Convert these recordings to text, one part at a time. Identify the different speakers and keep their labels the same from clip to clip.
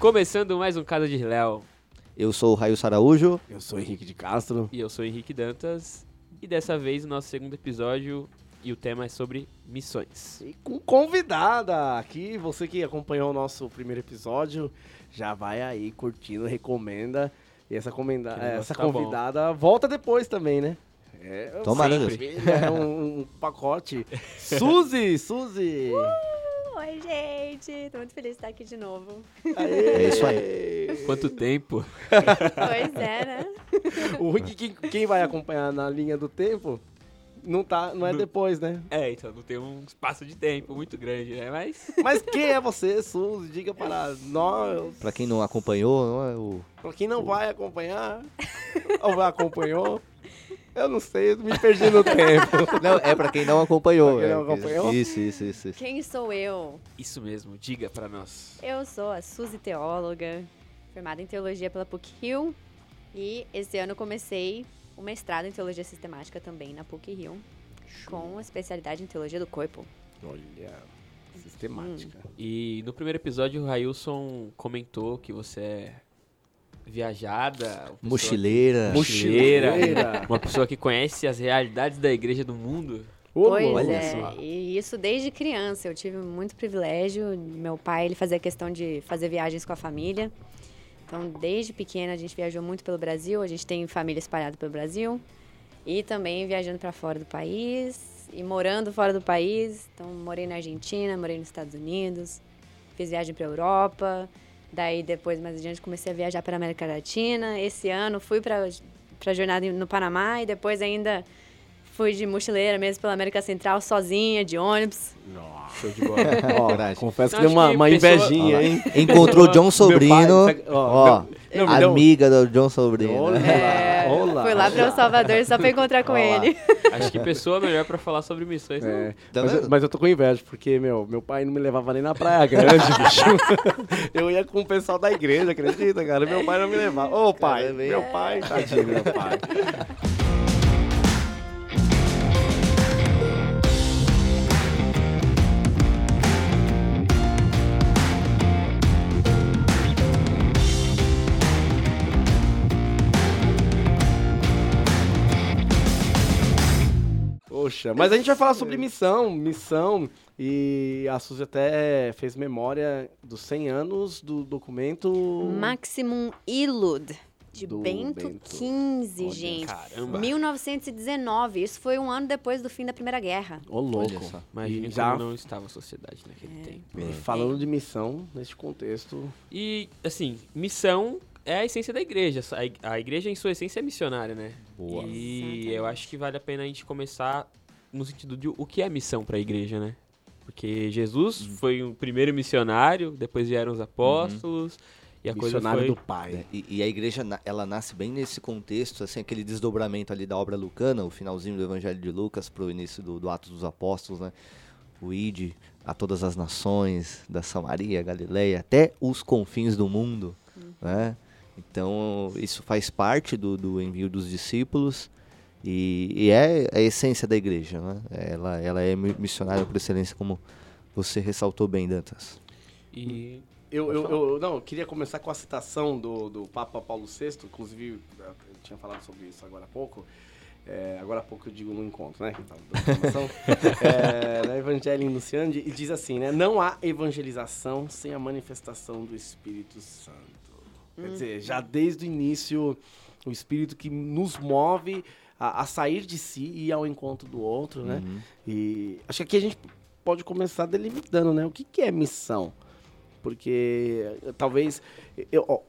Speaker 1: Começando mais um Casa de Léo.
Speaker 2: Eu sou o Raio Saraújo.
Speaker 3: Eu sou Henrique de Castro.
Speaker 1: E eu sou Henrique Dantas. E dessa vez o nosso segundo episódio e o tema é sobre missões.
Speaker 3: E com convidada aqui, você que acompanhou o nosso primeiro episódio, já vai aí curtindo, recomenda. E essa, comenda, essa
Speaker 1: tá bom.
Speaker 3: convidada volta depois também, né? É, eu
Speaker 2: Tomara.
Speaker 3: É um, um pacote. Suzy, Suzy!
Speaker 4: Oi, gente! Tô muito feliz de estar aqui de novo.
Speaker 3: Aê!
Speaker 2: É isso aí.
Speaker 1: Quanto tempo?
Speaker 4: Pois é, né?
Speaker 3: O Rick, quem, quem vai acompanhar na linha do tempo, não, tá, não é depois, né?
Speaker 1: É, então não tem um espaço de tempo muito grande, né? Mas
Speaker 3: Mas quem é você, Suzy? Diga para nós.
Speaker 2: Pra quem não acompanhou, não é o...
Speaker 3: Pra quem não vai acompanhar, ou vai acompanhou, eu não sei, eu me perdi no tempo.
Speaker 2: Não, é pra quem não acompanhou.
Speaker 3: Pra quem não
Speaker 2: é.
Speaker 3: acompanhou?
Speaker 2: Isso, isso, isso. isso.
Speaker 4: Quem sou eu?
Speaker 1: isso mesmo, diga pra nós.
Speaker 4: Eu sou a Suzy Teóloga, formada em Teologia pela PUC-Rio. E esse ano eu comecei o mestrado em Teologia Sistemática também na PUC-Rio, com especialidade em Teologia do Corpo.
Speaker 3: Olha, sistemática.
Speaker 1: E no primeiro episódio o Railson comentou que você é viajada,
Speaker 2: Mochileira.
Speaker 1: Mochileira.
Speaker 3: Mochileira.
Speaker 1: Uma pessoa que conhece as realidades da igreja do mundo.
Speaker 4: Pois
Speaker 3: louco.
Speaker 2: olha
Speaker 4: é,
Speaker 2: só.
Speaker 4: e isso desde criança. Eu tive muito privilégio. Meu pai, ele fazia questão de fazer viagens com a família. Então, desde pequena, a gente viajou muito pelo Brasil. A gente tem família espalhada pelo Brasil. E também viajando para fora do país e morando fora do país. Então, morei na Argentina, morei nos Estados Unidos, fiz viagem para Europa. Daí, depois, mais adiante, comecei a viajar para América Latina. Esse ano, fui para a jornada no Panamá e depois ainda fui de mochileira mesmo pela América Central, sozinha, de ônibus.
Speaker 1: Show de bola.
Speaker 3: Ó, confesso que
Speaker 1: Eu
Speaker 3: deu uma, uma
Speaker 1: pessoa-
Speaker 3: invejinha, hein?
Speaker 2: Encontrou John Sobrino.
Speaker 3: pai, ó, não, não,
Speaker 2: amiga do John Sobrino.
Speaker 3: Olha.
Speaker 4: É,
Speaker 3: olá.
Speaker 4: fui lá para El Salvador só para encontrar com
Speaker 2: Olá.
Speaker 4: ele.
Speaker 1: Acho que pessoa melhor pra falar sobre missões. não.
Speaker 3: É,
Speaker 2: Tá
Speaker 3: mas, eu, mas eu tô com inveja, porque, meu, meu pai não me levava nem na Praia Grande, bicho. eu ia com o pessoal da igreja, acredita, cara? Meu pai não me levava. Ô, pai,
Speaker 2: Caramba,
Speaker 3: meu pai, tadinho, meu pai. Poxa, mas a gente vai falar sobre missão, missão, e a Suzy até fez memória dos 100 anos do documento...
Speaker 4: Maximum Ilud, de
Speaker 3: Do
Speaker 4: Bento
Speaker 3: Bento.
Speaker 4: XV,
Speaker 3: Olha,
Speaker 4: gente.
Speaker 1: Caramba.
Speaker 4: 1919, isso foi um ano depois do fim da Primeira Guerra.
Speaker 3: Ô, louco.
Speaker 2: Só.
Speaker 1: Imagina
Speaker 3: E já-
Speaker 1: como não estava a sociedade naquele tempo.
Speaker 3: E falando de missão, neste contexto...
Speaker 1: E, assim, missão é a essência da igreja. A ig- A igreja, em sua essência, é missionária, né?
Speaker 2: Boa.
Speaker 1: E
Speaker 4: Exatamente.
Speaker 1: eu acho que vale a pena a gente começar no sentido de o que é missão para a igreja, né? Porque Jesus
Speaker 3: Uhum.
Speaker 1: foi o primeiro missionário, depois vieram os apóstolos, e a coisa
Speaker 3: missionário
Speaker 1: foi...
Speaker 3: do pai.
Speaker 2: É, E, e a igreja, ela nasce bem nesse contexto, assim, aquele desdobramento ali da obra lucana, o finalzinho do Evangelho de Lucas pro início do, do Atos dos Apóstolos, né? O ide a todas as nações, da Samaria, Galileia, até os confins do mundo, né? Então, isso faz parte do, do envio dos discípulos e, e é a essência da igreja, né? Ela, ela é mi- missionária por excelência, como você ressaltou bem, Dantas.
Speaker 1: E
Speaker 3: Eu, eu, eu- não, eu queria começar com a citação do, do Papa Paulo VI, inclusive eu tinha falado sobre isso agora há pouco. É, agora há pouco eu digo no encontro, né? é, na Evangelho Luciande, e diz assim, né? Não há evangelização sem a manifestação do Espírito Santo. Quer dizer, já desde o início, o Espírito que nos move a, a sair de si e ir ao encontro do outro, né?
Speaker 2: Uhum.
Speaker 3: E acho que aqui a gente pode começar delimitando, né? O que, que é missão? Porque eh, talvez eu ó,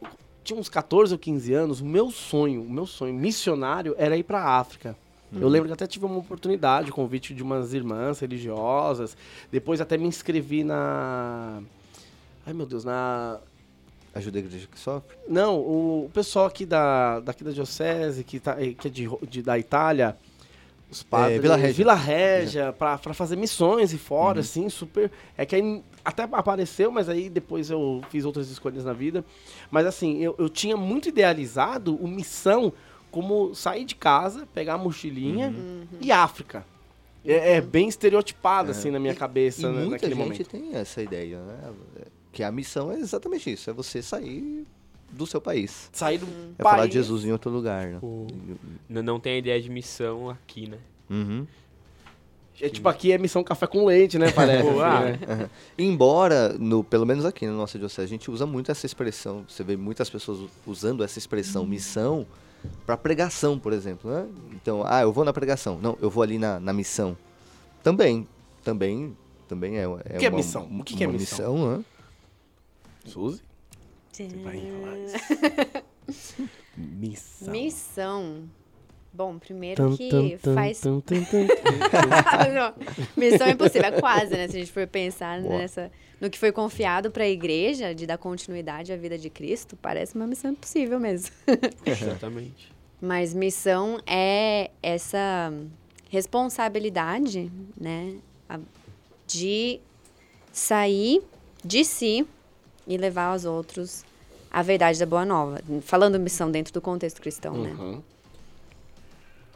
Speaker 3: tinha uns 14 ou 15 anos, o meu sonho, o meu sonho missionário era ir para a África. Eu lembro que até tive uma oportunidade, convite de umas irmãs religiosas. Depois até me inscrevi na Ai, meu Deus, na
Speaker 2: Ajuda a igreja que sofre?
Speaker 3: não, o, pessoal aqui da, daqui da Diocese, que, tá, que é de, de- da Itália, os padres.
Speaker 2: Vila Régia.
Speaker 3: Vila Régia, pra, pra fazer missões e fora, assim, super. É que aí até apareceu, mas aí depois eu fiz outras escolhas na vida. Mas assim, eu, eu tinha muito idealizado o missão como sair de casa, pegar a mochilinha e África. É, é bem estereotipado, assim, na minha
Speaker 2: E-
Speaker 3: cabeça,
Speaker 2: e
Speaker 3: né,
Speaker 2: muita
Speaker 3: naquele
Speaker 2: gente
Speaker 3: momento.
Speaker 2: tem essa ideia, né? Que a missão é exatamente isso, é você sair do seu país.
Speaker 3: Sair do
Speaker 2: É
Speaker 3: país.
Speaker 2: falar de Jesus em outro lugar, né?
Speaker 1: O- N- Não tem a ideia de missão aqui, né?
Speaker 2: Uhum.
Speaker 3: É tipo aqui é missão café com leite, né? Parece.
Speaker 1: Pô, ah,
Speaker 3: né?
Speaker 2: Embora, no, pelo menos aqui na nossa diocese, a gente usa muito essa expressão. Você vê muitas pessoas usando essa expressão missão para pregação, por exemplo. Né? Então, ah, eu vou na pregação. Não, eu vou ali na, na missão. Também, também, também é, é
Speaker 3: que é
Speaker 2: uma,
Speaker 3: missão? O que que é missão?
Speaker 2: missão né?
Speaker 3: Suzy? Você vai falar isso. Missão.
Speaker 4: Missão. Bom, primeiro
Speaker 3: Tum,
Speaker 4: que
Speaker 3: tum, tum,
Speaker 4: faz.
Speaker 3: tum, tum, tum.
Speaker 4: Não, Missão impossível, é quase, né? Se a gente for pensar
Speaker 2: Boa.
Speaker 4: nessa, no que foi confiado para a igreja, de dar continuidade à vida de Cristo, parece uma missão impossível mesmo.
Speaker 1: Exatamente.
Speaker 4: Mas missão é essa responsabilidade, né, de sair de si e levar aos outros a verdade da boa nova. Falando missão dentro do contexto cristão, né?
Speaker 3: Uhum.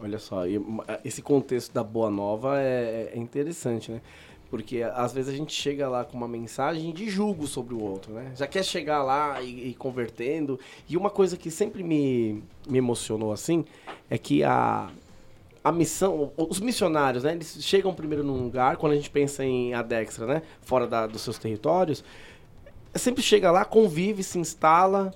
Speaker 3: Olha só, e, ma- esse contexto da Boa Nova é, é interessante, né? Porque às vezes a gente chega lá com uma mensagem de julgo sobre o outro, né? Já quer chegar lá e, e convertendo. E uma coisa que sempre me, me emocionou assim é que a, a missão, os missionários, né? Eles chegam primeiro num lugar, quando a gente pensa em Adextra, né? Fora da- dos seus territórios, sempre chega lá, convive, se instala,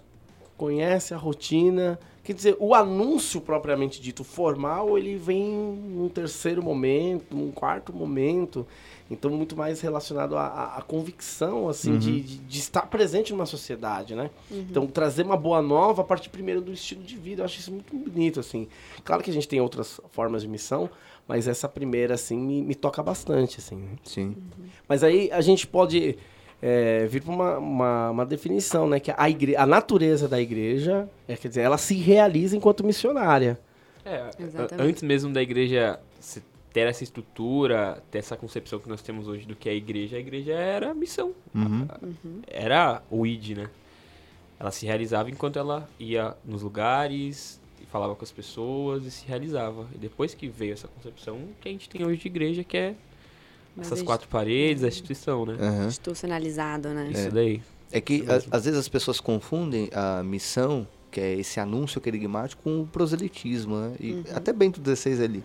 Speaker 3: conhece a rotina. Quer dizer, o anúncio propriamente dito formal, ele vem num terceiro momento, num quarto momento. Então, muito mais relacionado à, à- convicção, assim, de, de, de estar presente numa sociedade, né? Então, trazer uma boa nova a partir primeiro do estilo de vida. Eu acho isso muito bonito, assim. Claro que a gente tem outras formas de missão, mas essa primeira, assim, me, me toca bastante, assim. né?
Speaker 2: Sim.
Speaker 3: Mas aí a gente pode é, vir para uma, uma, uma definição, né? Que a, igre a natureza da igreja, é, quer dizer, ela se realiza enquanto missionária.
Speaker 1: É,
Speaker 4: Exatamente.
Speaker 1: a- antes mesmo da igreja se- ter essa estrutura, ter essa concepção que nós temos hoje do que é a igreja, a igreja era a missão.
Speaker 2: Uhum.
Speaker 1: Era o ID, né? Ela se realizava enquanto ela ia nos lugares falava com as pessoas e se realizava. E depois que veio essa concepção que a gente tem hoje de igreja, que é essas quatro paredes, a instituição, né?
Speaker 2: Aham.
Speaker 4: Institucionalizado, né?
Speaker 1: Isso daí.
Speaker 2: É que a- às vezes as pessoas confundem a missão, que é esse anúncio querigmático, com o proselitismo, né? E até Bento XVI ali.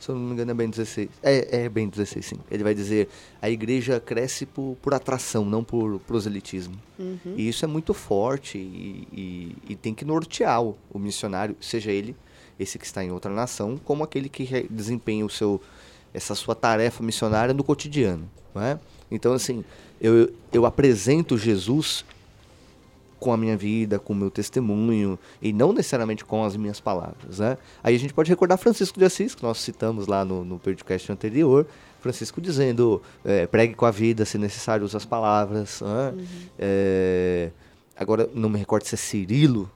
Speaker 2: Se eu não me engano, é Bento XVI. É, é Bento XVI, sim. Ele vai dizer a igreja cresce por, por atração, não por proselitismo. E isso é muito forte e, e- e tem que nortear o, o missionário, seja ele esse que está em outra nação, como aquele que desempenha o seu, essa sua tarefa missionária no cotidiano. É? Então, assim, eu, eu apresento Jesus com a minha vida, com o meu testemunho, e não necessariamente com as minhas palavras. Né? Aí a gente pode recordar Francisco de Assis, que nós citamos lá no, no podcast anterior, Francisco dizendo, é, pregue com a vida, se necessário, use as palavras. né? É, agora, não me recordo se é Cirilo,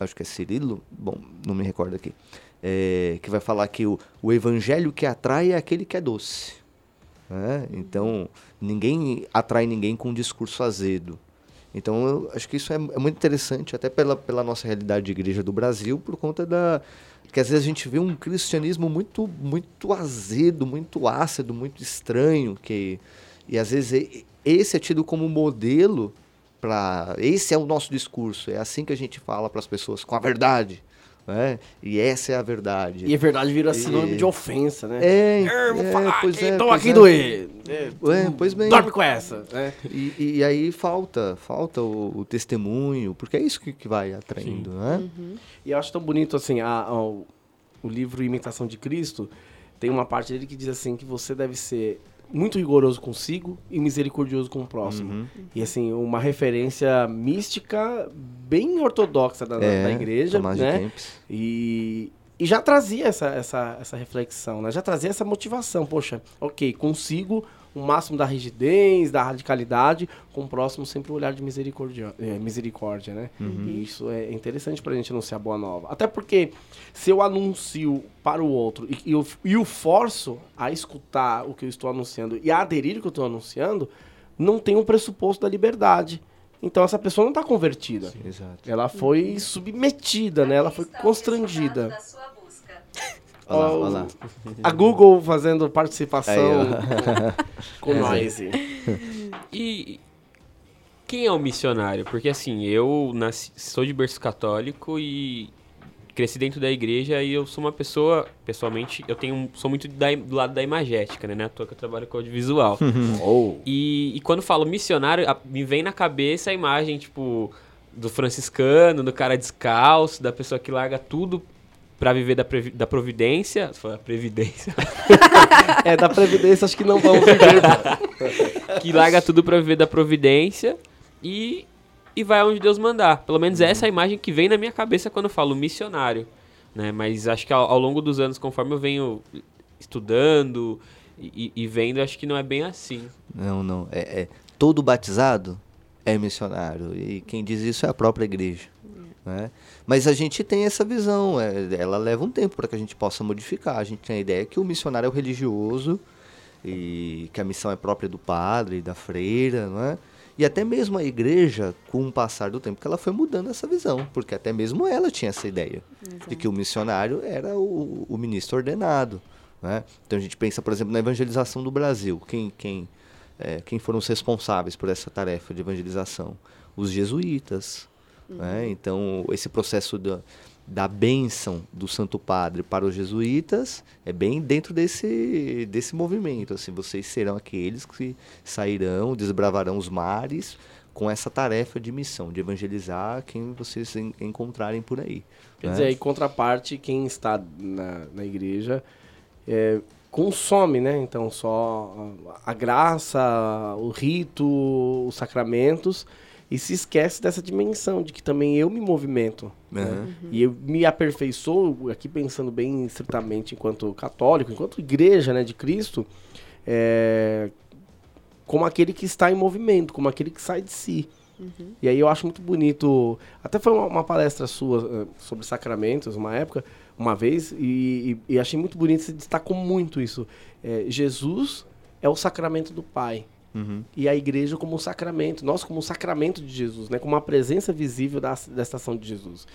Speaker 2: acho que é Cirilo, bom, não me recordo aqui, é, que vai falar que o, o evangelho que atrai é aquele que é doce. né? Então, ninguém atrai ninguém com um discurso azedo. Então, eu acho que isso é, é muito interessante, até pela, pela nossa realidade de igreja do Brasil, por conta da. que às vezes a gente vê um cristianismo muito, muito azedo, muito ácido, muito estranho, que, e às vezes esse é tido como modelo para. Esse é o nosso discurso, é assim que a gente fala para as pessoas, com a verdade. Né? E essa é a verdade.
Speaker 3: E a verdade vira sinônimo
Speaker 2: E-
Speaker 3: de ofensa, né?
Speaker 2: É,
Speaker 3: vou
Speaker 2: é,
Speaker 3: falar
Speaker 2: pois
Speaker 3: aqui,
Speaker 2: é, pois
Speaker 3: aqui
Speaker 2: é.
Speaker 3: doer. É,
Speaker 2: É, pois bem.
Speaker 3: Dorme com essa. né?
Speaker 2: E, e aí falta, falta o, o testemunho, porque é isso que, que vai atraindo, né?
Speaker 3: E eu acho tão bonito, assim, a- a- o, o livro Imitação de Cristo, tem uma parte dele que diz assim, que você deve ser muito rigoroso consigo e misericordioso com o próximo.
Speaker 2: Uhum.
Speaker 3: E, assim, uma referência mística bem ortodoxa da,
Speaker 2: É,
Speaker 3: da igreja,
Speaker 2: Tomás de
Speaker 3: né?
Speaker 2: Kempis.
Speaker 3: E, e já trazia essa, essa, essa reflexão, né? Já trazia essa motivação. Poxa, ok, consigo o máximo da rigidez, da radicalidade, com o próximo sempre o olhar de misericórdia, é, misericórdia né? E isso é interessante pra gente anunciar a boa nova. Até porque se eu anuncio para o outro e, e, eu, e o forço a escutar o que eu estou anunciando e a aderir ao que eu estou anunciando, não tem um pressuposto da liberdade. Então essa pessoa não está convertida.
Speaker 2: Exato.
Speaker 3: Ela foi submetida, né? Ela foi constrangida.
Speaker 2: Olha lá,
Speaker 3: Ó,
Speaker 2: olha lá.
Speaker 3: A Google fazendo participação
Speaker 2: Aí,
Speaker 3: com noise.
Speaker 1: E quem é o missionário? Porque assim, eu nasci, sou de berço católico e cresci dentro da igreja e eu sou uma pessoa, pessoalmente, eu tenho sou muito da, do lado da imagética, né? Não é à toa que eu trabalho com audiovisual.
Speaker 3: Ou.
Speaker 1: E, e quando falo missionário, a- me vem na cabeça a imagem, tipo, do franciscano, do cara descalço, da pessoa que larga tudo pra viver da, da providência. Você falou, previdência.
Speaker 3: É, da Previdência acho que não vamos viver.
Speaker 1: que larga tudo pra viver da providência e, e vai onde Deus mandar. Pelo menos
Speaker 3: Uhum.
Speaker 1: essa é a imagem que vem na minha cabeça quando eu falo missionário. Né? Mas acho que ao, ao longo dos anos, conforme eu venho estudando e, e vendo, acho que não é bem assim.
Speaker 2: Não, não. É, é- todo batizado é missionário. E quem diz isso é a própria igreja. Né? Mas a gente tem essa visão. é, ela leva um tempo para que a gente possa modificar. A gente tem a ideia que o missionário é o religioso e que a missão é própria do padre, da freira, não é? E até mesmo a igreja, com o passar do tempo, que ela foi mudando essa visão, porque até mesmo ela tinha essa ideia de que o missionário era o, o ministro ordenado. Né? Então a gente pensa, por exemplo, na evangelização do Brasil. Quem, quem, é, quem foram os responsáveis por essa tarefa de evangelização? Os jesuítas. Né? Então esse processo da, da bênção do Santo Padre para os jesuítas é bem dentro desse, desse movimento. Assim, vocês serão aqueles que sairão, desbravarão os mares com essa tarefa de missão, de evangelizar quem vocês en- encontrarem por aí.
Speaker 3: Quer
Speaker 2: né?
Speaker 3: dizer, em contraparte, quem está na, na igreja é, consome, né? Então, só a graça, o rito, os sacramentos, e se esquece dessa dimensão de que também eu me movimento. né?
Speaker 2: Aham.
Speaker 3: E eu me aperfeiçoo, aqui pensando bem estritamente enquanto católico, enquanto igreja né, de Cristo, é, como aquele que está em movimento, como aquele que sai de si. E aí eu acho muito bonito. Até foi uma, uma palestra sua eh, sobre sacramentos, uma época, uma vez, e, e- e achei muito bonito, você destacou muito isso. Eh, Jesus é o sacramento do Pai.
Speaker 2: Uhum.
Speaker 3: E a igreja como um sacramento, nós como um sacramento de Jesus, né? Como uma presença visível da, da estação de Jesus.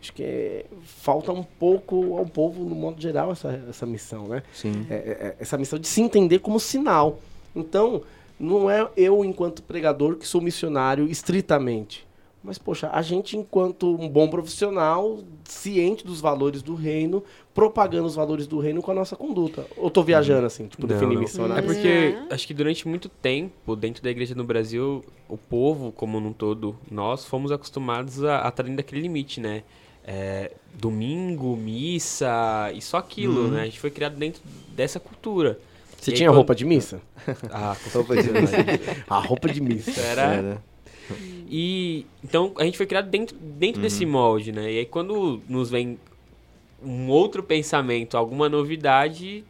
Speaker 3: Acho que é, falta um pouco ao povo, no modo geral, essa, essa missão, né?
Speaker 2: Sim.
Speaker 3: é, é, é, essa missão de se entender como sinal. Então, não é eu, enquanto pregador, que sou missionário estritamente. Mas, poxa, a gente, enquanto um bom profissional, ciente dos valores do reino, propagando os valores do reino com a nossa conduta. Ou tô viajando, assim, tipo,
Speaker 1: Não,
Speaker 3: definir
Speaker 1: não. É porque
Speaker 4: Não.
Speaker 1: acho que durante muito tempo, dentro da igreja no Brasil, o povo, como um todo, nós fomos acostumados a a estar dentro daquele limite, né? É, domingo, missa e só aquilo, né? A gente foi criado dentro dessa cultura.
Speaker 3: Você
Speaker 1: E aí
Speaker 3: tinha
Speaker 1: quando-
Speaker 3: roupa de missa?
Speaker 1: Ah, com
Speaker 2: Roupa de
Speaker 1: certeza.
Speaker 3: A roupa de missa.
Speaker 1: Era,
Speaker 2: Era.
Speaker 1: E então a gente foi criado dentro, dentro desse molde, né? E aí quando nos vem um outro pensamento, alguma novidade,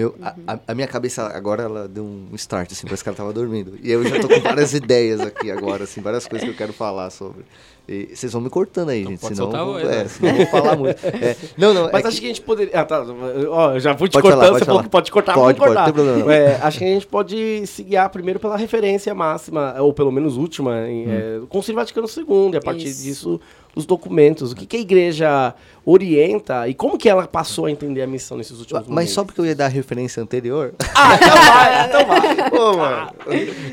Speaker 2: Meu, a- a, a minha cabeça agora ela deu um start, assim, parece que ela tava dormindo. E eu já tô com várias ideias aqui agora, assim, várias coisas que eu quero falar sobre. E vocês vão me cortando aí,
Speaker 1: Então
Speaker 2: gente,
Speaker 1: pode
Speaker 2: senão, vou,
Speaker 1: o-
Speaker 2: é, senão eu vou falar muito. É, não, não,
Speaker 3: Mas
Speaker 2: é
Speaker 3: acho
Speaker 2: que-
Speaker 3: que a gente poderia. Ah, tá. Ó, eu já vou te
Speaker 2: Pode
Speaker 3: cortando.
Speaker 2: falar, pode
Speaker 3: você falou que pode cortar,
Speaker 2: Pode, pode,
Speaker 3: cortar.
Speaker 2: não não.
Speaker 3: É, acho que a gente pode se guiar primeiro pela referência máxima, ou pelo menos última, em,
Speaker 2: Hum.
Speaker 3: é, do Concílio Vaticano II, e a partir
Speaker 4: Isso.
Speaker 3: disso, os documentos. O que, que a igreja orienta e como que ela passou a entender a missão nesses últimos
Speaker 2: Mas
Speaker 3: momentos.
Speaker 2: só porque eu ia dar a referência anterior.
Speaker 3: Ah, então vai, então vai.
Speaker 2: Pô, mano.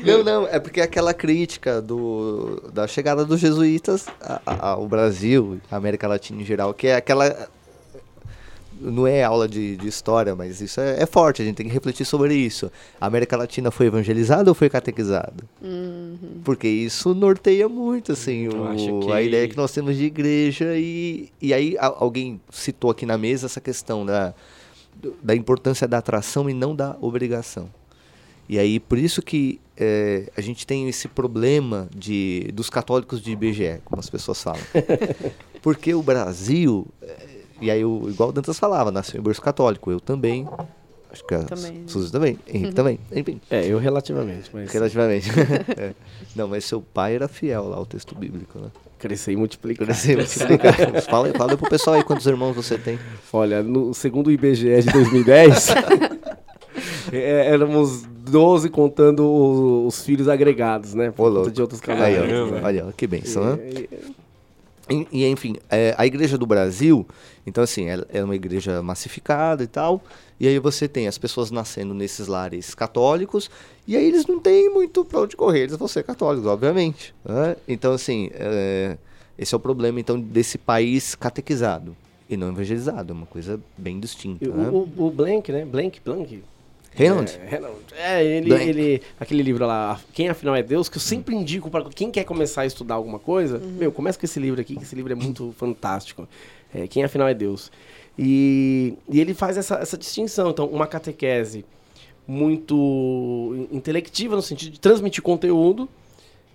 Speaker 2: Não, não, é porque aquela crítica do, da chegada dos jesuítas ao Brasil, à América Latina em geral, que é aquela. Não é aula de, de história, mas isso é, é forte, a gente tem que refletir sobre isso. A América Latina foi evangelizada ou foi catequizada? Porque isso norteia muito, assim,
Speaker 1: Eu
Speaker 2: o-
Speaker 1: acho que-
Speaker 2: a ideia que nós temos de igreja. E, e aí a- alguém citou aqui na mesa essa questão da, da importância da atração e não da obrigação. E aí, por isso que é, a gente tem esse problema de, dos católicos de IBGE, como as pessoas falam. Porque o Brasil, é, e aí, eu, igual o Dantas falava, nasceu em berço católico, eu também, acho que a
Speaker 4: Também.
Speaker 2: Suzy também, Henrique também, enfim,
Speaker 3: É, eu relativamente, mas
Speaker 2: relativamente. É. Não, mas seu pai era fiel lá ao texto bíblico, né?
Speaker 3: crescer e multiplicar.
Speaker 2: Crescer, multiplicar. fala, fala pro pessoal aí quantos irmãos você tem.
Speaker 3: Olha, no segundo o IBGE de 2010, é, éramos 12 contando os, os filhos agregados, né?
Speaker 2: Ô,
Speaker 3: Por conta
Speaker 2: louco.
Speaker 3: de outros
Speaker 2: Aí, ó.
Speaker 1: Caramba.
Speaker 2: olha, ó, que benção, né?
Speaker 3: E-
Speaker 2: E, enfim, é, a igreja do Brasil, então assim, ela é uma igreja massificada e tal, e aí você tem as pessoas nascendo nesses lares católicos, e aí eles não têm muito pra onde correr, eles vão ser católicos, obviamente. Né? Então assim, é, esse é o problema então desse país catequizado e não evangelizado, é uma coisa bem distinta.
Speaker 3: E
Speaker 2: né?
Speaker 3: O, o, o Blank, né? Blank, Blank.
Speaker 2: Reynolds?
Speaker 3: É, Reynolds. É, ele,
Speaker 2: Blank.
Speaker 3: ele. Aquele livro lá, Quem Afinal é Deus, que eu sempre indico para quem quer começar a estudar alguma coisa. Meu, começa com esse livro aqui, que esse livro é muito fantástico. É, Quem Afinal é Deus. E, e ele faz essa, essa distinção. Então, uma catequese muito intelectiva, no sentido de transmitir conteúdo,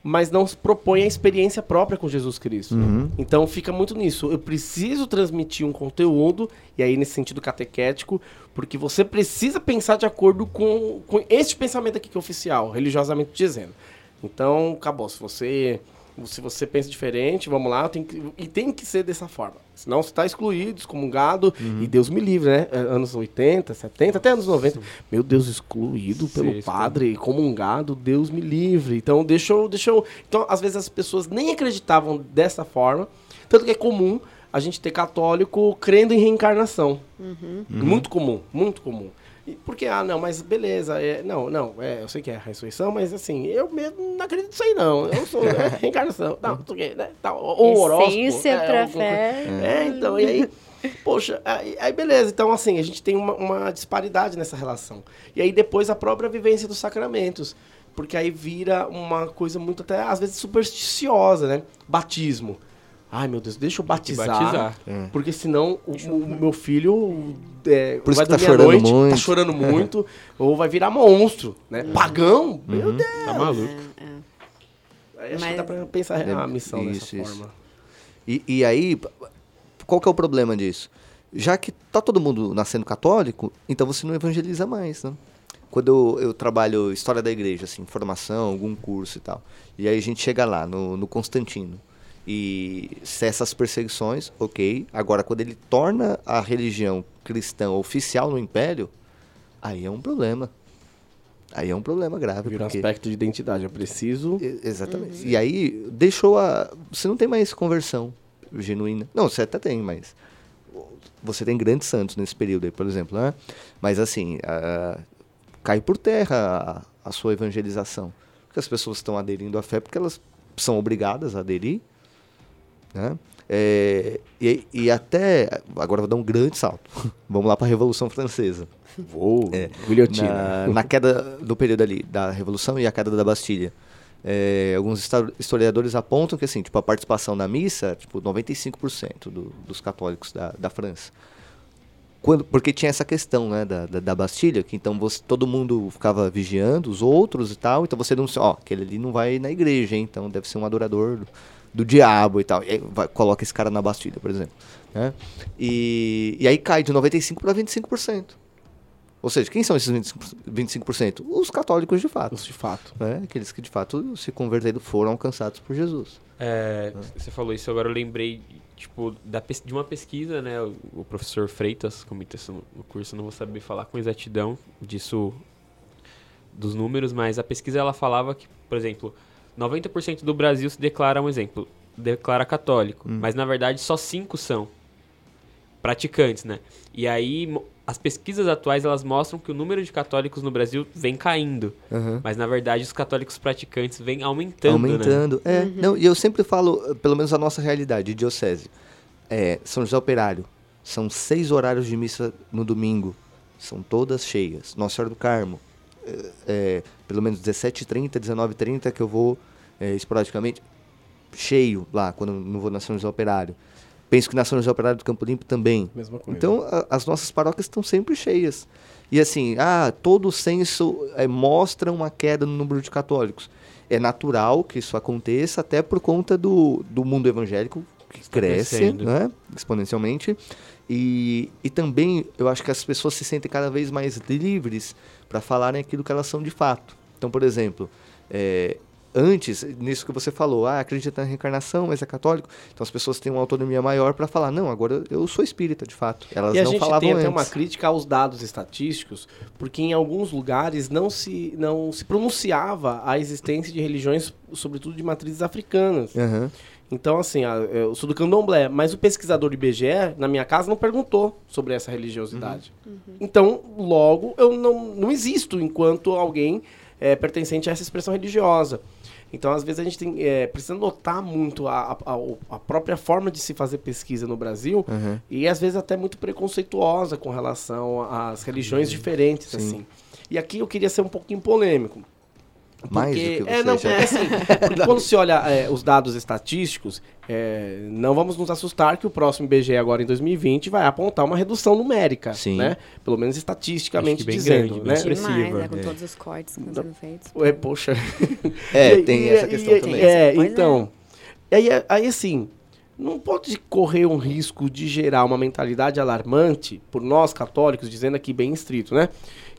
Speaker 3: mas não se propõe a experiência própria com Jesus Cristo.
Speaker 2: Uhum.
Speaker 3: Então fica muito nisso. Eu preciso transmitir um conteúdo, e aí nesse sentido catequético, porque você precisa pensar de acordo com, com este pensamento aqui que é oficial, religiosamente dizendo. Então, acabou. Se você, se você pensa diferente, vamos lá, tem que, e tem que ser dessa forma. Senão você está excluído, excomungado, e Deus me livre, né? É, Anos 80, 70, até anos 90. Meu Deus, excluído pelo
Speaker 1: Sexto.
Speaker 3: padre, comungado, Deus me livre. Então, deixa eu, deixa eu... Então, às vezes as pessoas nem acreditavam dessa forma, tanto que é comum a gente ter católico crendo em reencarnação. Muito comum, muito comum. E porque, ah, não, mas beleza, é, não, não, é, eu sei que é a ressurreição, mas assim, eu mesmo não acredito nisso aí, não. Eu sou é, reencarnação, não, não sei o né, tal, ou horóscopo.
Speaker 4: Essência
Speaker 3: é,
Speaker 4: pra
Speaker 3: alguma
Speaker 4: fé.
Speaker 3: É, então, e aí, poxa, aí, aí beleza, então assim, a gente tem uma, uma disparidade nessa relação. E aí depois a própria vivência dos sacramentos, porque aí vira uma coisa muito até, às vezes, supersticiosa, né? Batismo. Ai, meu Deus, deixa eu batizar.
Speaker 1: batizar.
Speaker 3: Porque senão o, o meu filho é,
Speaker 2: Por isso
Speaker 3: vai
Speaker 2: que tá
Speaker 3: dormir à
Speaker 2: chorando
Speaker 3: noite, tá
Speaker 2: muito.
Speaker 3: chorando muito, ou vai virar monstro, né? Pagão? Meu Deus!
Speaker 1: Tá maluco.
Speaker 3: Aí acho
Speaker 4: Mas-
Speaker 3: que dá pra pensar
Speaker 2: É,
Speaker 3: a missão
Speaker 2: isso,
Speaker 3: dessa
Speaker 2: isso.
Speaker 3: forma.
Speaker 2: E, e aí, qual que é o problema disso? Já que tá todo mundo nascendo católico, então você não evangeliza mais, né? Quando eu, eu trabalho história da igreja, assim, formação, algum curso e tal, e aí a gente chega lá no, no Constantino e cessa as perseguições, ok. Agora, quando ele torna a religião cristã oficial no Império, aí é um problema. Aí é um problema grave.
Speaker 3: Vira um
Speaker 2: porque...
Speaker 3: aspecto de identidade. Eu preciso.
Speaker 2: Exatamente. E aí, deixou a. Você não tem mais conversão genuína. Não, você até tem, mas. Você tem grandes santos nesse período aí, por exemplo, né? Mas assim, cai por terra a, a sua evangelização. Porque as pessoas estão aderindo à fé porque elas são obrigadas a aderir. Né? É, e, e até. Agora vou dar um grande salto. Vamos lá para a Revolução Francesa
Speaker 3: Vou.
Speaker 2: É,
Speaker 3: Guilhotina.
Speaker 2: na, na queda do período ali da Revolução e a queda da Bastilha. É, alguns historiadores apontam que assim, tipo, a participação na missa, tipo, 95% do, dos católicos da, da França. Quando, porque tinha essa questão né, da, da, da Bastilha, que então você, todo mundo ficava vigiando os outros e tal, então você não ó, aquele ali não vai na igreja, hein, então deve ser um adorador do, diabo e tal. E aí vai- coloca esse cara na Bastilha, por exemplo. Né? E, e aí cai de 95% para 25%. Ou seja, quem são esses 25%? 25%? Os católicos de fato.
Speaker 3: De fato.
Speaker 2: Né? Aqueles que de fato se converteram foram alcançados por Jesus.
Speaker 1: É, Você falou isso, agora eu lembrei tipo, da, de uma pesquisa, né? O, o professor Freitas comentou isso no, no curso, não vou saber falar com exatidão disso, dos números, mas a pesquisa ela falava que, por exemplo, 90% do Brasil se declara um exemplo, declara católico, mas na verdade só 5 são praticantes, né? E aí as pesquisas atuais elas mostram que o número de católicos no Brasil vem caindo, mas na verdade os católicos praticantes vêm aumentando, né?
Speaker 2: Aumentando. É, não, e eu sempre falo, pelo menos a nossa realidade, de diocese. É, São José Operário, são seis horários de missa no domingo, são todas cheias. Nossa Senhora do Carmo, é, é, pelo menos 17h30, 19h30 que eu vou é, esporadicamente, cheio lá, quando não vou na São José Operário. Penso que na São José Operário do Campo Limpo também.
Speaker 3: Mesma coisa.
Speaker 2: Então, a- as nossas paróquias estão sempre cheias. E assim, ah, todo o censo eh, mostra uma queda no número de católicos. É natural que isso aconteça, até por conta do, do mundo evangélico, que
Speaker 1: Está
Speaker 2: cresce né, exponencialmente. E, e também eu acho que as pessoas se sentem cada vez mais livres para falarem aquilo que elas são de fato. Então, por exemplo, eh, antes, nisso que você falou, ah, acredita na reencarnação, mas é católico, então as pessoas têm uma autonomia maior para falar, não, agora eu sou espírita, de fato. Elas
Speaker 3: e a
Speaker 2: não
Speaker 3: gente
Speaker 2: falavam
Speaker 3: tem até
Speaker 2: antes.
Speaker 3: uma crítica aos dados estatísticos, porque em alguns lugares não se, não se pronunciava a existência de religiões, sobretudo de matrizes africanas.
Speaker 2: Aham.
Speaker 3: Então, assim, a- eu sou do candomblé, mas o pesquisador do IBGE, na minha casa, não perguntou sobre essa religiosidade. Então, logo, eu não, não existo enquanto alguém é, pertencente a essa expressão religiosa. Então, às vezes, a gente tem, é, precisa notar muito a, a, a- própria forma de se fazer pesquisa no Brasil
Speaker 2: Uhum.
Speaker 3: e, às vezes, até muito preconceituosa com relação às religiões diferentes,
Speaker 2: Sim.
Speaker 3: assim. E aqui eu queria ser um pouquinho polêmico.
Speaker 2: Mais
Speaker 3: Porque,
Speaker 2: do que
Speaker 3: é,
Speaker 2: você
Speaker 3: não,
Speaker 2: já-
Speaker 3: é assim, quando se olha é, os dados estatísticos, é, não vamos nos assustar que o próximo IBGE agora em 2020 vai apontar uma redução numérica,
Speaker 2: Sim.
Speaker 3: né? Pelo menos estatisticamente
Speaker 1: bem
Speaker 3: dizendo,
Speaker 1: grande,
Speaker 3: né?
Speaker 1: bem
Speaker 4: Demais,
Speaker 1: expressiva.
Speaker 4: né? Com
Speaker 2: É.
Speaker 4: todos os cortes que estão sendo feitos.
Speaker 3: É, poxa.
Speaker 2: É, tem
Speaker 3: e-
Speaker 2: essa questão
Speaker 3: e-
Speaker 2: também.
Speaker 3: É,
Speaker 4: Pois é.
Speaker 3: então. Aí, aí, assim, não pode correr um risco de gerar uma mentalidade alarmante por nós católicos, dizendo aqui bem estrito, né?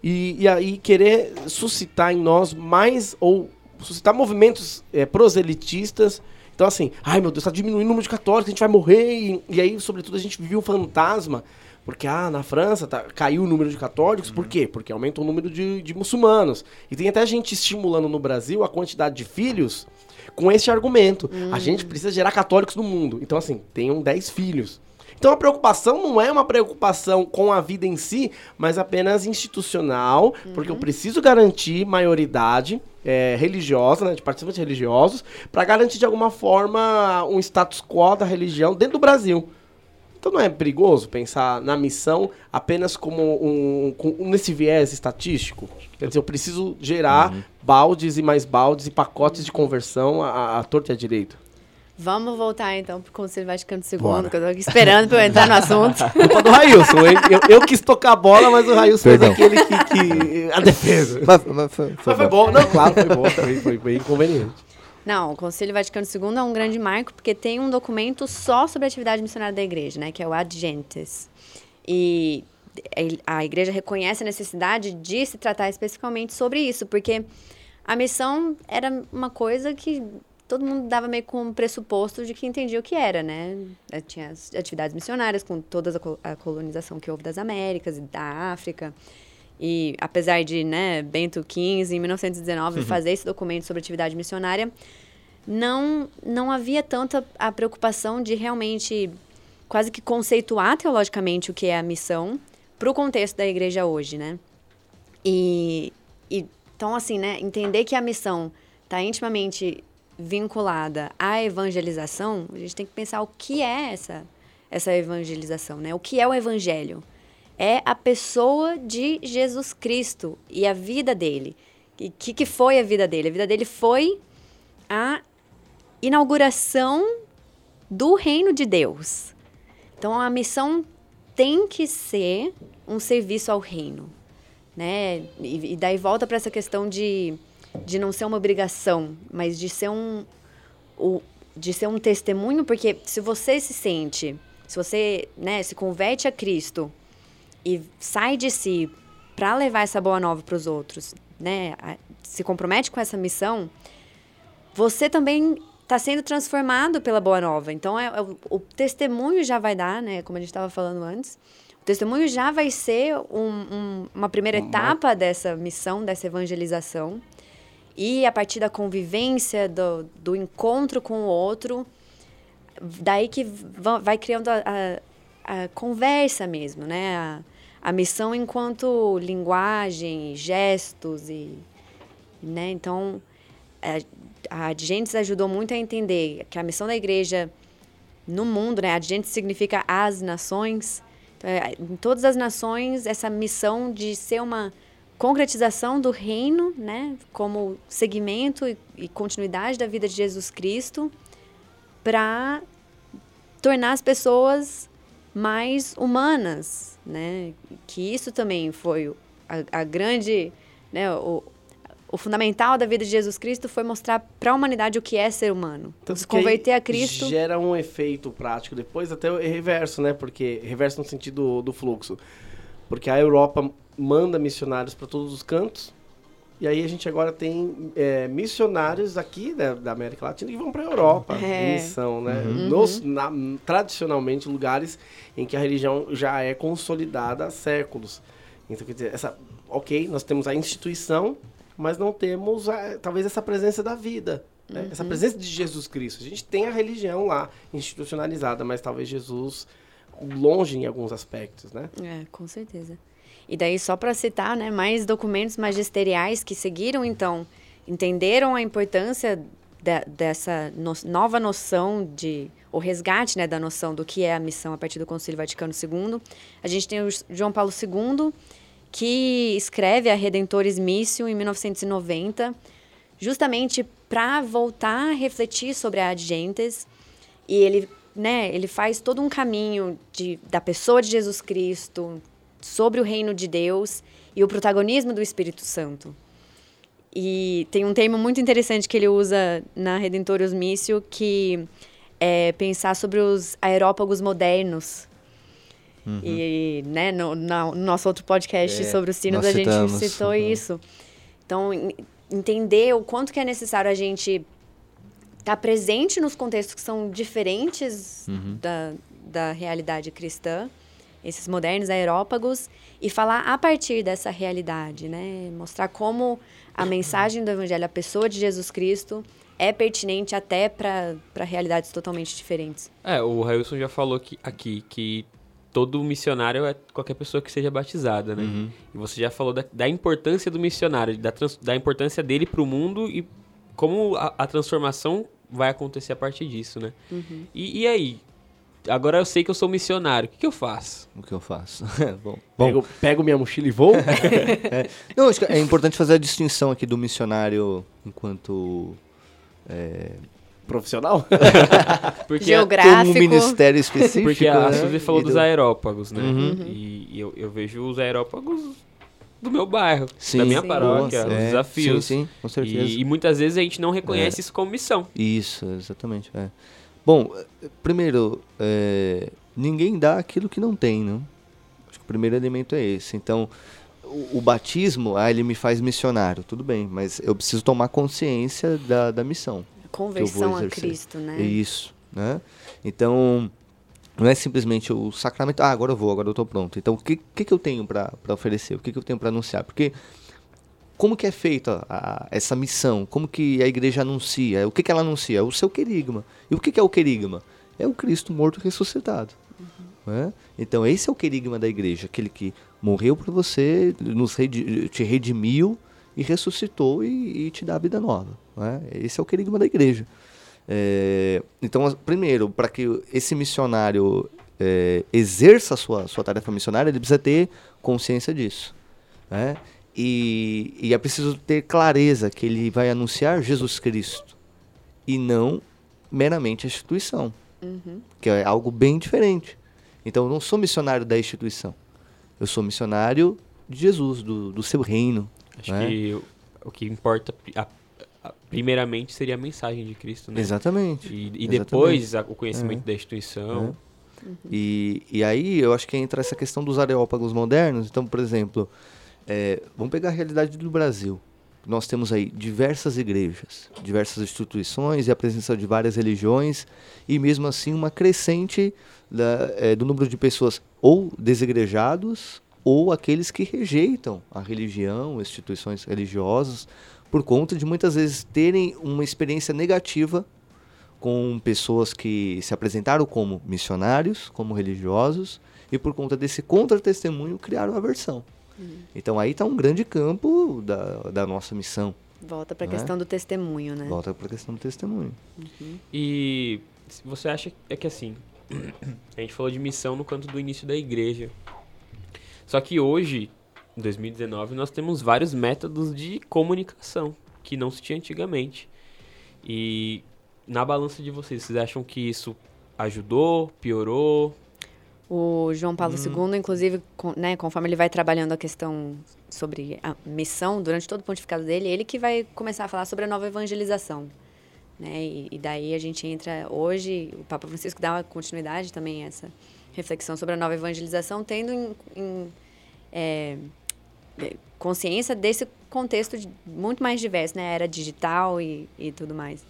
Speaker 3: E, e aí querer suscitar em nós mais, ou suscitar movimentos é, proselitistas. Então, assim, ai meu Deus, está diminuindo o número de católicos, a gente vai morrer. E, e aí, sobretudo, a gente viu um fantasma. Porque, ah, na França tá- caiu o número de católicos, por quê? Porque aumentou o número de, de muçulmanos. E tem até gente estimulando no Brasil a quantidade de filhos com esse argumento. A gente precisa gerar católicos no mundo. Então, assim, tenham 10 filhos. Então a preocupação não é uma preocupação com a vida em si, mas apenas institucional, porque eu preciso garantir maioridade é, religiosa, né, de participantes religiosos, para garantir de alguma forma um status quo da religião dentro do Brasil. Então não é perigoso pensar na missão apenas como um, com- nesse viés estatístico? Quer dizer, eu preciso gerar baldes e mais baldes e pacotes de conversão à, à torta e à direito.
Speaker 4: Vamos voltar então pro Conselho Vaticano II,
Speaker 2: Bora.
Speaker 4: que eu tô aqui esperando pra eu entrar no assunto.
Speaker 3: Culpa do Railson? Eu, eu quis tocar a bola, mas o Railson fez
Speaker 2: Perdão.
Speaker 3: aquele que, que- a defesa.
Speaker 2: Mas, mas foi, foi
Speaker 3: Mas foi
Speaker 2: bom.
Speaker 3: bom, não, claro, foi bom, foi, foi bem conveniente.
Speaker 4: Não, o Conselho Vaticano II é um grande marco porque tem um documento só sobre a atividade missionária da igreja, né, que é o Ad Gentes. E a igreja reconhece a necessidade de se tratar especificamente sobre isso, porque a missão era uma coisa que todo mundo dava meio com um pressuposto de que entendia o que era, né? Tinha as atividades missionárias com toda a co- a colonização que houve das Américas e da África. E apesar de, né, Bento XV, em 1919, fazer esse documento sobre atividade missionária, não, não havia tanta a preocupação de realmente quase que conceituar teologicamente o que é a missão para o contexto da igreja hoje, né? E, e então assim, né, entender que a missão está intimamente vinculada à evangelização, a gente tem que pensar o que é essa essa evangelização, né? O que é o evangelho? É a pessoa de Jesus Cristo e a vida dele. E que, que foi a vida dele? A vida dele foi a inauguração do reino de Deus. Então a missão tem que ser um serviço ao reino, né? E, e daí volta para essa questão de, de não ser uma obrigação, mas de ser um o, de ser um testemunho, porque se você se sente, se você, né, se converte a Cristo e sai de si para levar essa boa nova para os outros, né, se compromete com essa missão, você também está sendo transformado pela boa nova. Então, é, é o, o testemunho já vai dar, né? Como a gente estava falando antes. O testemunho já vai ser um- um- uma primeira etapa dessa missão, dessa evangelização. E a partir da convivência, do, do encontro com o outro, daí que va- vai criando a, a- a conversa mesmo, né? A, a missão enquanto linguagem, gestos e, né? Então, a, a ajudou muito a entender que a missão da igreja no mundo, né? A significa as nações. Então, é, em todas as nações, essa missão de ser uma concretização do reino, né? Como segmento e, e continuidade da vida de Jesus Cristo para tornar as pessoas mais humanas, né? Que isso também foi o- a, a grande, né? O, o fundamental da vida de Jesus Cristo foi mostrar para a humanidade o que é ser humano.
Speaker 3: Tanto
Speaker 4: Se converter a Cristo.
Speaker 3: Gera um efeito prático depois, até o reverso, né? Porque reverso no sentido do fluxo. Porque a Europa manda missionários para todos os cantos. E aí a gente agora tem é, missionários aqui da, da América Latina que vão para a Europa
Speaker 4: É.
Speaker 3: em missão, né? Nos, na- tradicionalmente, lugares em que a religião já é consolidada há séculos. Então, quer dizer, essa, ok, nós temos a instituição, mas não temos a- talvez essa presença da vida. né? Essa presença de Jesus Cristo. A gente tem a religião lá institucionalizada, mas talvez Jesus longe em alguns aspectos, né?
Speaker 4: É, com certeza. E daí, só para citar, né, mais documentos magisteriais que seguiram, então, entenderam a importância de, dessa no, nova noção de o resgate né, da noção do que é a missão a partir do Concílio Vaticano II. A gente tem o João Paulo II, que escreve a Redentores Missio em 1990, justamente para voltar a refletir sobre a Adgentes. E ele, né, ele faz todo um caminho de, da pessoa de Jesus Cristo, sobre o reino de Deus e o protagonismo do Espírito Santo. E tem um termo muito interessante que ele usa na Redentores Missio, que é pensar sobre os aerópagos modernos. Uhum. E né, no, no, nosso outro podcast é, sobre o sino a gente citou uhum. isso. Então, entender o quanto que é necessário a gente estar tá presente nos contextos que são diferentes uhum. da, da realidade cristã, esses modernos aerópagos, e falar a partir dessa realidade, né? Mostrar como a mensagem do Evangelho, a pessoa de Jesus Cristo, é pertinente até para realidades totalmente diferentes.
Speaker 1: É, o Railson já falou que, aqui que todo missionário é qualquer pessoa que seja batizada, né? Uhum. E você já falou da, da importância do missionário, da, trans, da importância dele para o mundo e como a, a, transformação vai acontecer a partir disso, né? Uhum. E, e, aí? Agora eu sei que eu sou missionário. O que, que eu faço?
Speaker 2: O que eu faço?
Speaker 3: Bom, pego, pego, minha mochila e vou?
Speaker 2: é. Não, acho que é importante fazer a distinção aqui do missionário enquanto é,
Speaker 3: profissional?
Speaker 4: porque Geográfico.
Speaker 2: um ministério específico.
Speaker 1: Porque a né? Suzy falou dos aerópagos, né? Uhum. E, e eu, eu, vejo os aerópagos do meu bairro, sim, da minha sim. paróquia, Nossa, os é, desafios.
Speaker 2: Sim, sim, com certeza.
Speaker 1: E, e muitas vezes a gente não reconhece é. isso como missão.
Speaker 2: Isso, exatamente. É. Bom, primeiro, é, ninguém dá aquilo que não tem, né? Acho que o primeiro elemento é esse. Então, o, o, batismo, ah, ele me faz missionário, tudo bem, mas eu preciso tomar consciência da, da missão.
Speaker 4: Conversão a Cristo, né?
Speaker 2: Isso, né? Então, não é simplesmente o sacramento, ah, agora eu vou, agora eu estou pronto. Então, o que, que, que eu tenho para oferecer? O que, que eu tenho para anunciar? Porque como que é feita a, essa missão? Como que a igreja anuncia? O que, que ela anuncia? É o seu querigma. E o que, que é o querigma? É o Cristo morto ressuscitado. Uhum. Né? Então, esse é o querigma da igreja, aquele que morreu por você, nos redi te redimiu e ressuscitou e, e, te dá a vida nova. Né? Esse é o querigma da igreja. É, então, primeiro, para que esse missionário é, exerça a sua, sua tarefa missionária, ele precisa ter consciência disso. Né? E, e é preciso ter clareza que ele vai anunciar Jesus Cristo e não meramente a instituição, uhum. que é algo bem diferente. Então, eu não sou missionário da instituição, eu sou missionário de Jesus, do, do seu reino.
Speaker 1: Acho né? que o que importa, a, a, primeiramente, seria a mensagem de Cristo, né?
Speaker 2: Exatamente.
Speaker 1: E, e Exatamente. depois a, o conhecimento é. da instituição.
Speaker 2: É. Uhum. E, e aí eu acho que entra essa questão dos areópagos modernos. Então, por exemplo, é, vamos pegar a realidade do Brasil. Nós temos aí diversas igrejas, diversas instituições e a presença de várias religiões, e mesmo assim uma crescente da, é, do número de pessoas ou desigrejados ou aqueles que rejeitam a religião, instituições religiosas, por conta de muitas vezes terem uma experiência negativa com pessoas que se apresentaram como missionários, como religiosos, e por conta desse contra-testemunho criaram aversão. Uhum. Então aí está um grande campo da, da nossa missão.
Speaker 4: Volta para a né? questão do testemunho, né?
Speaker 2: Volta para a questão do testemunho.
Speaker 1: Uhum. E você acha é que assim, a gente falou de missão no canto do início da igreja. Só que hoje, em 2019, nós temos vários métodos de comunicação que não se tinha antigamente. E na balança de vocês, vocês acham que isso ajudou, piorou?
Speaker 4: O João Paulo hum. II, inclusive, com, né, conforme ele vai trabalhando a questão sobre a missão, durante todo o pontificado dele, ele que vai começar a falar sobre a nova evangelização. Né? E, e daí a gente entra hoje, o Papa Francisco dá uma continuidade também a essa reflexão sobre a nova evangelização, tendo em, em é, consciência desse contexto de, muito mais diverso, né? Era digital e, e tudo mais.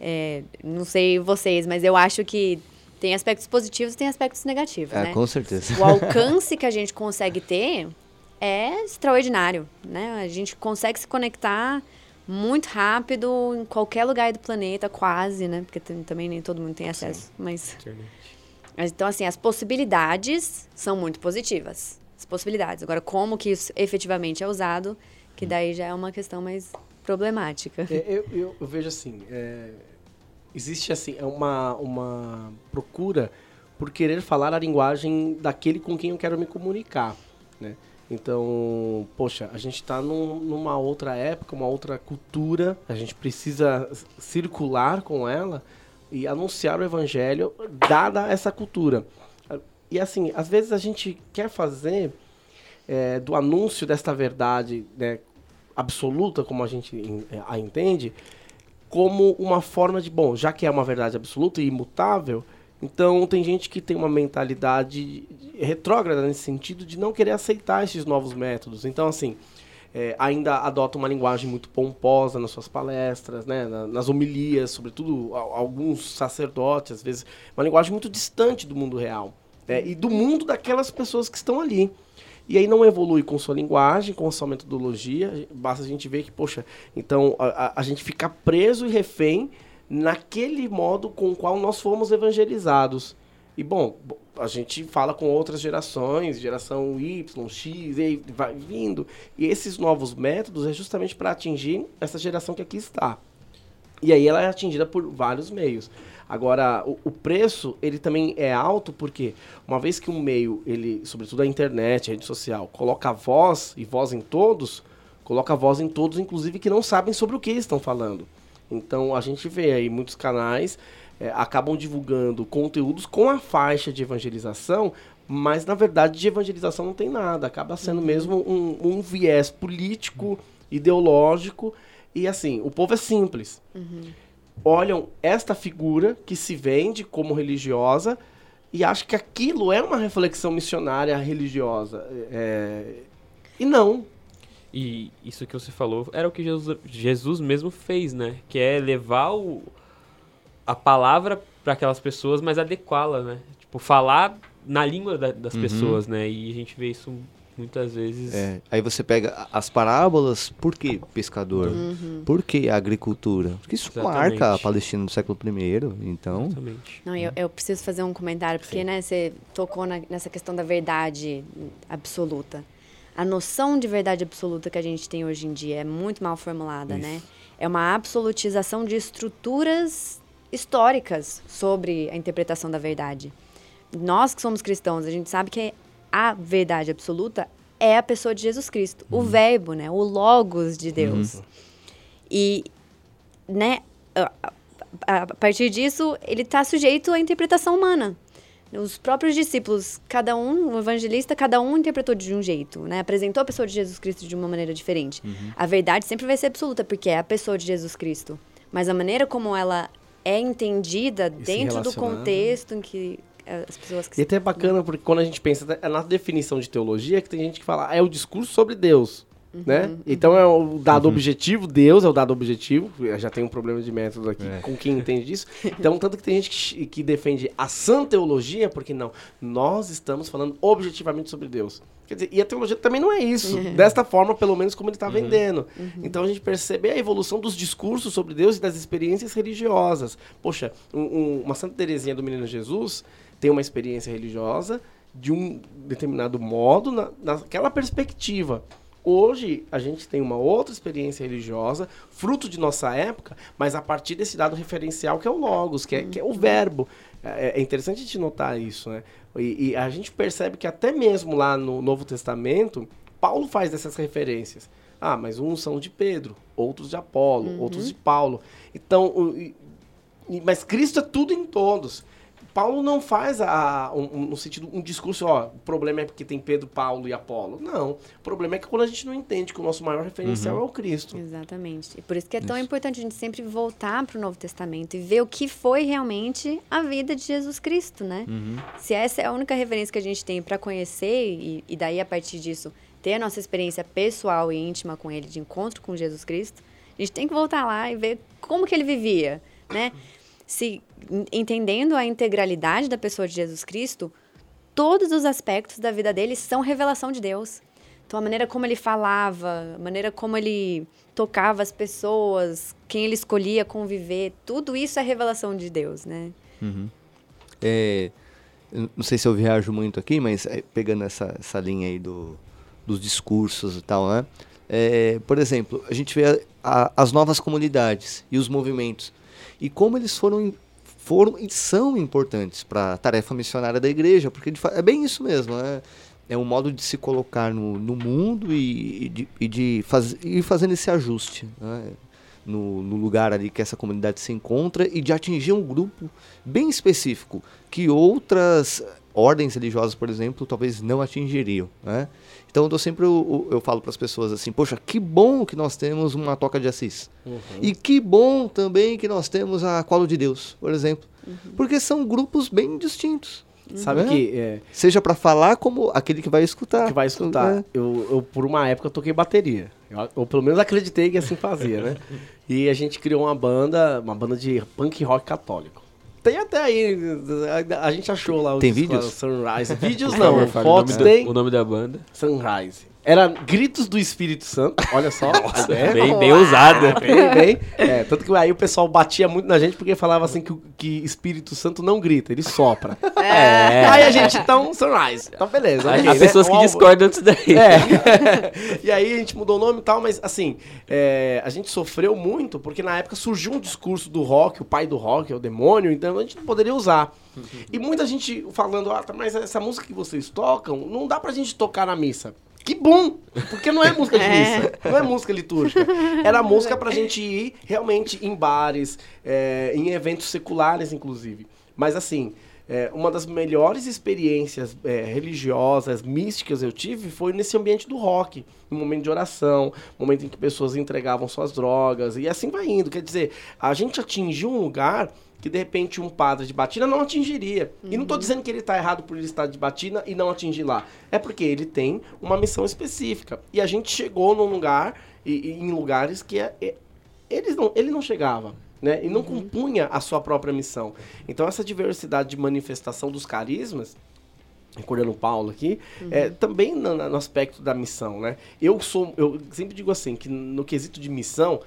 Speaker 4: É, não sei vocês, mas eu acho que tem aspectos positivos e tem aspectos negativos, é, né?
Speaker 2: Com certeza.
Speaker 4: O alcance que a gente consegue ter é extraordinário, né? A gente consegue se conectar muito rápido em qualquer lugar do planeta, quase, né? Porque também nem todo mundo tem acesso, mas
Speaker 1: Internet.
Speaker 4: mas, Então, assim, as possibilidades são muito positivas. As possibilidades. Agora, como que isso efetivamente é usado, que daí já é uma questão mais problemática.
Speaker 3: É, eu, eu, eu vejo assim, é, existe assim é uma, uma procura por querer falar a linguagem daquele com quem eu quero me comunicar, né? Então, poxa, a gente está num, numa outra época, uma outra cultura, a gente precisa circular com ela e anunciar o evangelho dada essa cultura. E assim, às vezes a gente quer fazer é, do anúncio desta verdade né, absoluta, como a gente a entende, como uma forma de, bom, já que é uma verdade absoluta e imutável, então tem gente que tem uma mentalidade retrógrada nesse sentido de não querer aceitar esses novos métodos. Então, assim, é, ainda adota uma linguagem muito pomposa nas suas palestras, né, na- nas homilias, sobretudo a- alguns sacerdotes, às vezes, uma linguagem muito distante do mundo real né, e do mundo daquelas pessoas que estão ali. E aí não evolui com sua linguagem, com sua metodologia. Basta a gente ver que, poxa, então a, a- a gente fica preso e refém naquele modo com o qual nós fomos evangelizados. E bom, bo- a gente fala com outras gerações, geração Y, X, e vai vindo. E esses novos métodos é justamente para atingir essa geração que aqui está. E aí ela é atingida por vários meios. Agora, o, o preço, ele também é alto porque uma vez que um meio, ele, sobretudo a internet, a rede social, coloca voz e voz em todos, coloca voz em todos, inclusive que não sabem sobre o que estão falando. Então a gente vê aí muitos canais eh, acabam divulgando conteúdos com a faixa de evangelização, mas na verdade de evangelização não tem nada. Acaba sendo mesmo um, um viés político, ideológico. E assim, o povo é simples. Olham esta figura que se vende como religiosa e acham que aquilo é uma reflexão missionária religiosa. É, E não.
Speaker 1: E isso que você falou era o que Jesus, Jesus mesmo fez, né? Que é levar o, a palavra para aquelas pessoas, mas adequá-la, né? Tipo, falar na língua da- das
Speaker 2: Uhum.
Speaker 1: pessoas, né? E a gente vê isso muitas vezes.
Speaker 2: É, aí você pega as parábolas, por que pescador? Por que agricultura? Porque isso
Speaker 1: Exatamente.
Speaker 2: marca a Palestina do século I, então...
Speaker 1: Exatamente.
Speaker 4: Não, eu, eu preciso fazer um comentário, porque né, você tocou na- nessa questão da verdade absoluta. A noção de verdade absoluta que a gente tem hoje em dia é muito mal formulada, né? É uma absolutização de estruturas históricas sobre a interpretação da verdade. Nós que somos cristãos, a gente sabe que a verdade absoluta é a pessoa de Jesus Cristo, o verbo, né? O logos de Deus. E, né, a, a- a partir disso, ele está sujeito à interpretação humana. Os próprios discípulos, cada um, o evangelista, cada um interpretou de um jeito, né? Apresentou a pessoa de Jesus Cristo de uma maneira diferente. A verdade sempre vai ser absoluta, porque é a pessoa de Jesus Cristo. Mas a maneira como ela é entendida
Speaker 3: se
Speaker 4: dentro do contexto em que as pessoas que
Speaker 3: E até é bacana porque quando a gente pensa é na definição de teologia que tem gente que fala, ah, é o discurso sobre Deus. Né? Então é o dado objetivo, Deus é o dado objetivo. Eu já tem um problema de método aqui
Speaker 2: É.
Speaker 3: com quem entende disso. Então, tanto que tem gente que, que defende a sã teologia, porque não, nós estamos falando objetivamente sobre Deus. Quer dizer, e a teologia também não é isso. Desta forma, pelo menos, como ele está vendendo. Então a gente percebe a evolução dos discursos sobre Deus e das experiências religiosas. Poxa, um- um- uma Santa Teresinha do Menino Jesus tem uma experiência religiosa de um determinado modo, na, naquela perspectiva. Hoje, a gente tem uma outra experiência religiosa, fruto de nossa época, mas a partir desse dado referencial que é o Logos, que é, que é o verbo. É, é interessante a gente notar isso, né? E, e a gente percebe que até mesmo lá no Novo Testamento, Paulo faz dessas referências. Ah, mas uns são de Pedro, outros de Apolo, outros de Paulo. Então, o- e- mas Cristo é tudo em todos. Paulo não faz a, um, um- no sentido um discurso, ó, o problema é porque tem Pedro, Paulo e Apolo. Não. O problema é que quando a gente não entende que o nosso maior referencial é o Cristo.
Speaker 4: Exatamente. E por isso que é tão importante a gente sempre voltar para o Novo Testamento e ver o que foi realmente a vida de Jesus Cristo, né? Se essa é a única referência que a gente tem para conhecer e, e daí a partir disso ter a nossa experiência pessoal e íntima com ele, de encontro com Jesus Cristo, a gente tem que voltar lá e ver como que ele vivia, né? Se en- entendendo a integralidade da pessoa de Jesus Cristo, todos os aspectos da vida dele são revelação de Deus. Então, a maneira como ele falava, a maneira como ele tocava as pessoas, quem ele escolhia conviver, tudo isso é revelação de Deus, né?
Speaker 2: Uhum. É, não sei se eu viajo muito aqui, mas é, pegando essa, essa linha aí do, dos discursos e tal, né? É, por exemplo, a gente vê a, a, as novas comunidades e os movimentos e como eles foram foram e são importantes para a tarefa missionária da igreja, porque é bem isso mesmo, né? é um modo de se colocar no, no mundo e, e, de, e de faz, ir fazendo esse ajuste né? no, no, lugar ali que essa comunidade se encontra e de atingir um grupo bem específico que outras ordens religiosas, por exemplo, talvez não atingiriam. Né? Então eu sempre eu, eu falo para as pessoas assim, poxa, que bom que nós temos uma toca de Assis. Uhum. E que bom também que nós temos a Colo de Deus, por exemplo. Uhum. Porque são grupos bem distintos.
Speaker 3: Sabe é? que. É,
Speaker 2: Seja para falar como aquele que vai escutar.
Speaker 3: Que vai escutar. É. Eu, eu, por uma época, eu toquei bateria. Eu, ou pelo menos acreditei que assim fazia, né? E a gente criou uma banda, uma banda de punk rock católico. Tem até aí, a, a gente achou lá o
Speaker 2: Tem vídeos?
Speaker 3: Sunrise. Vídeos não, fotos tem.
Speaker 1: O nome da banda?
Speaker 3: Sunrise. Era Gritos do Espírito Santo, olha só.
Speaker 1: Nossa, é, bem, bem ousada.
Speaker 3: Bem, bem. É, tanto que aí o pessoal batia muito na gente porque falava assim que, que Espírito Santo não grita, ele sopra. É. é. Aí a gente, então, Sunrise. Então, beleza.
Speaker 1: Okay, Há né? pessoas que discordam disso daí.
Speaker 3: É. e aí a gente mudou o nome e tal, mas assim, é, a gente sofreu muito porque na época surgiu um discurso do rock, o pai do rock é o demônio, então a gente não poderia usar. E muita gente falando, ah, mas essa música que vocês tocam, não dá pra gente tocar na missa. Que bom! Porque não é música de é. missa, é. não é música litúrgica. Era música pra gente ir realmente em bares, é, em eventos seculares, inclusive. Mas assim, é, uma das melhores experiências é, religiosas, místicas eu tive foi nesse ambiente do rock, no momento de oração, momento em que pessoas entregavam suas drogas, e assim vai indo. Quer dizer, a gente atingiu um lugar que de repente um padre de batina não atingiria. Uhum. E não estou uhum. dizendo que ele está errado por ele estar de batina e não atingir lá. É porque ele tem uma missão específica. E a gente chegou num lugar, e, e em lugares que é, é, eles não, ele não chegava. Né? E não uhum. compunha a sua própria missão. Então essa diversidade de manifestação dos carismas recordando o Paulo aqui, uhum. é, também no, no, aspecto da missão, né? Eu sou, eu sempre digo assim, que no quesito de missão,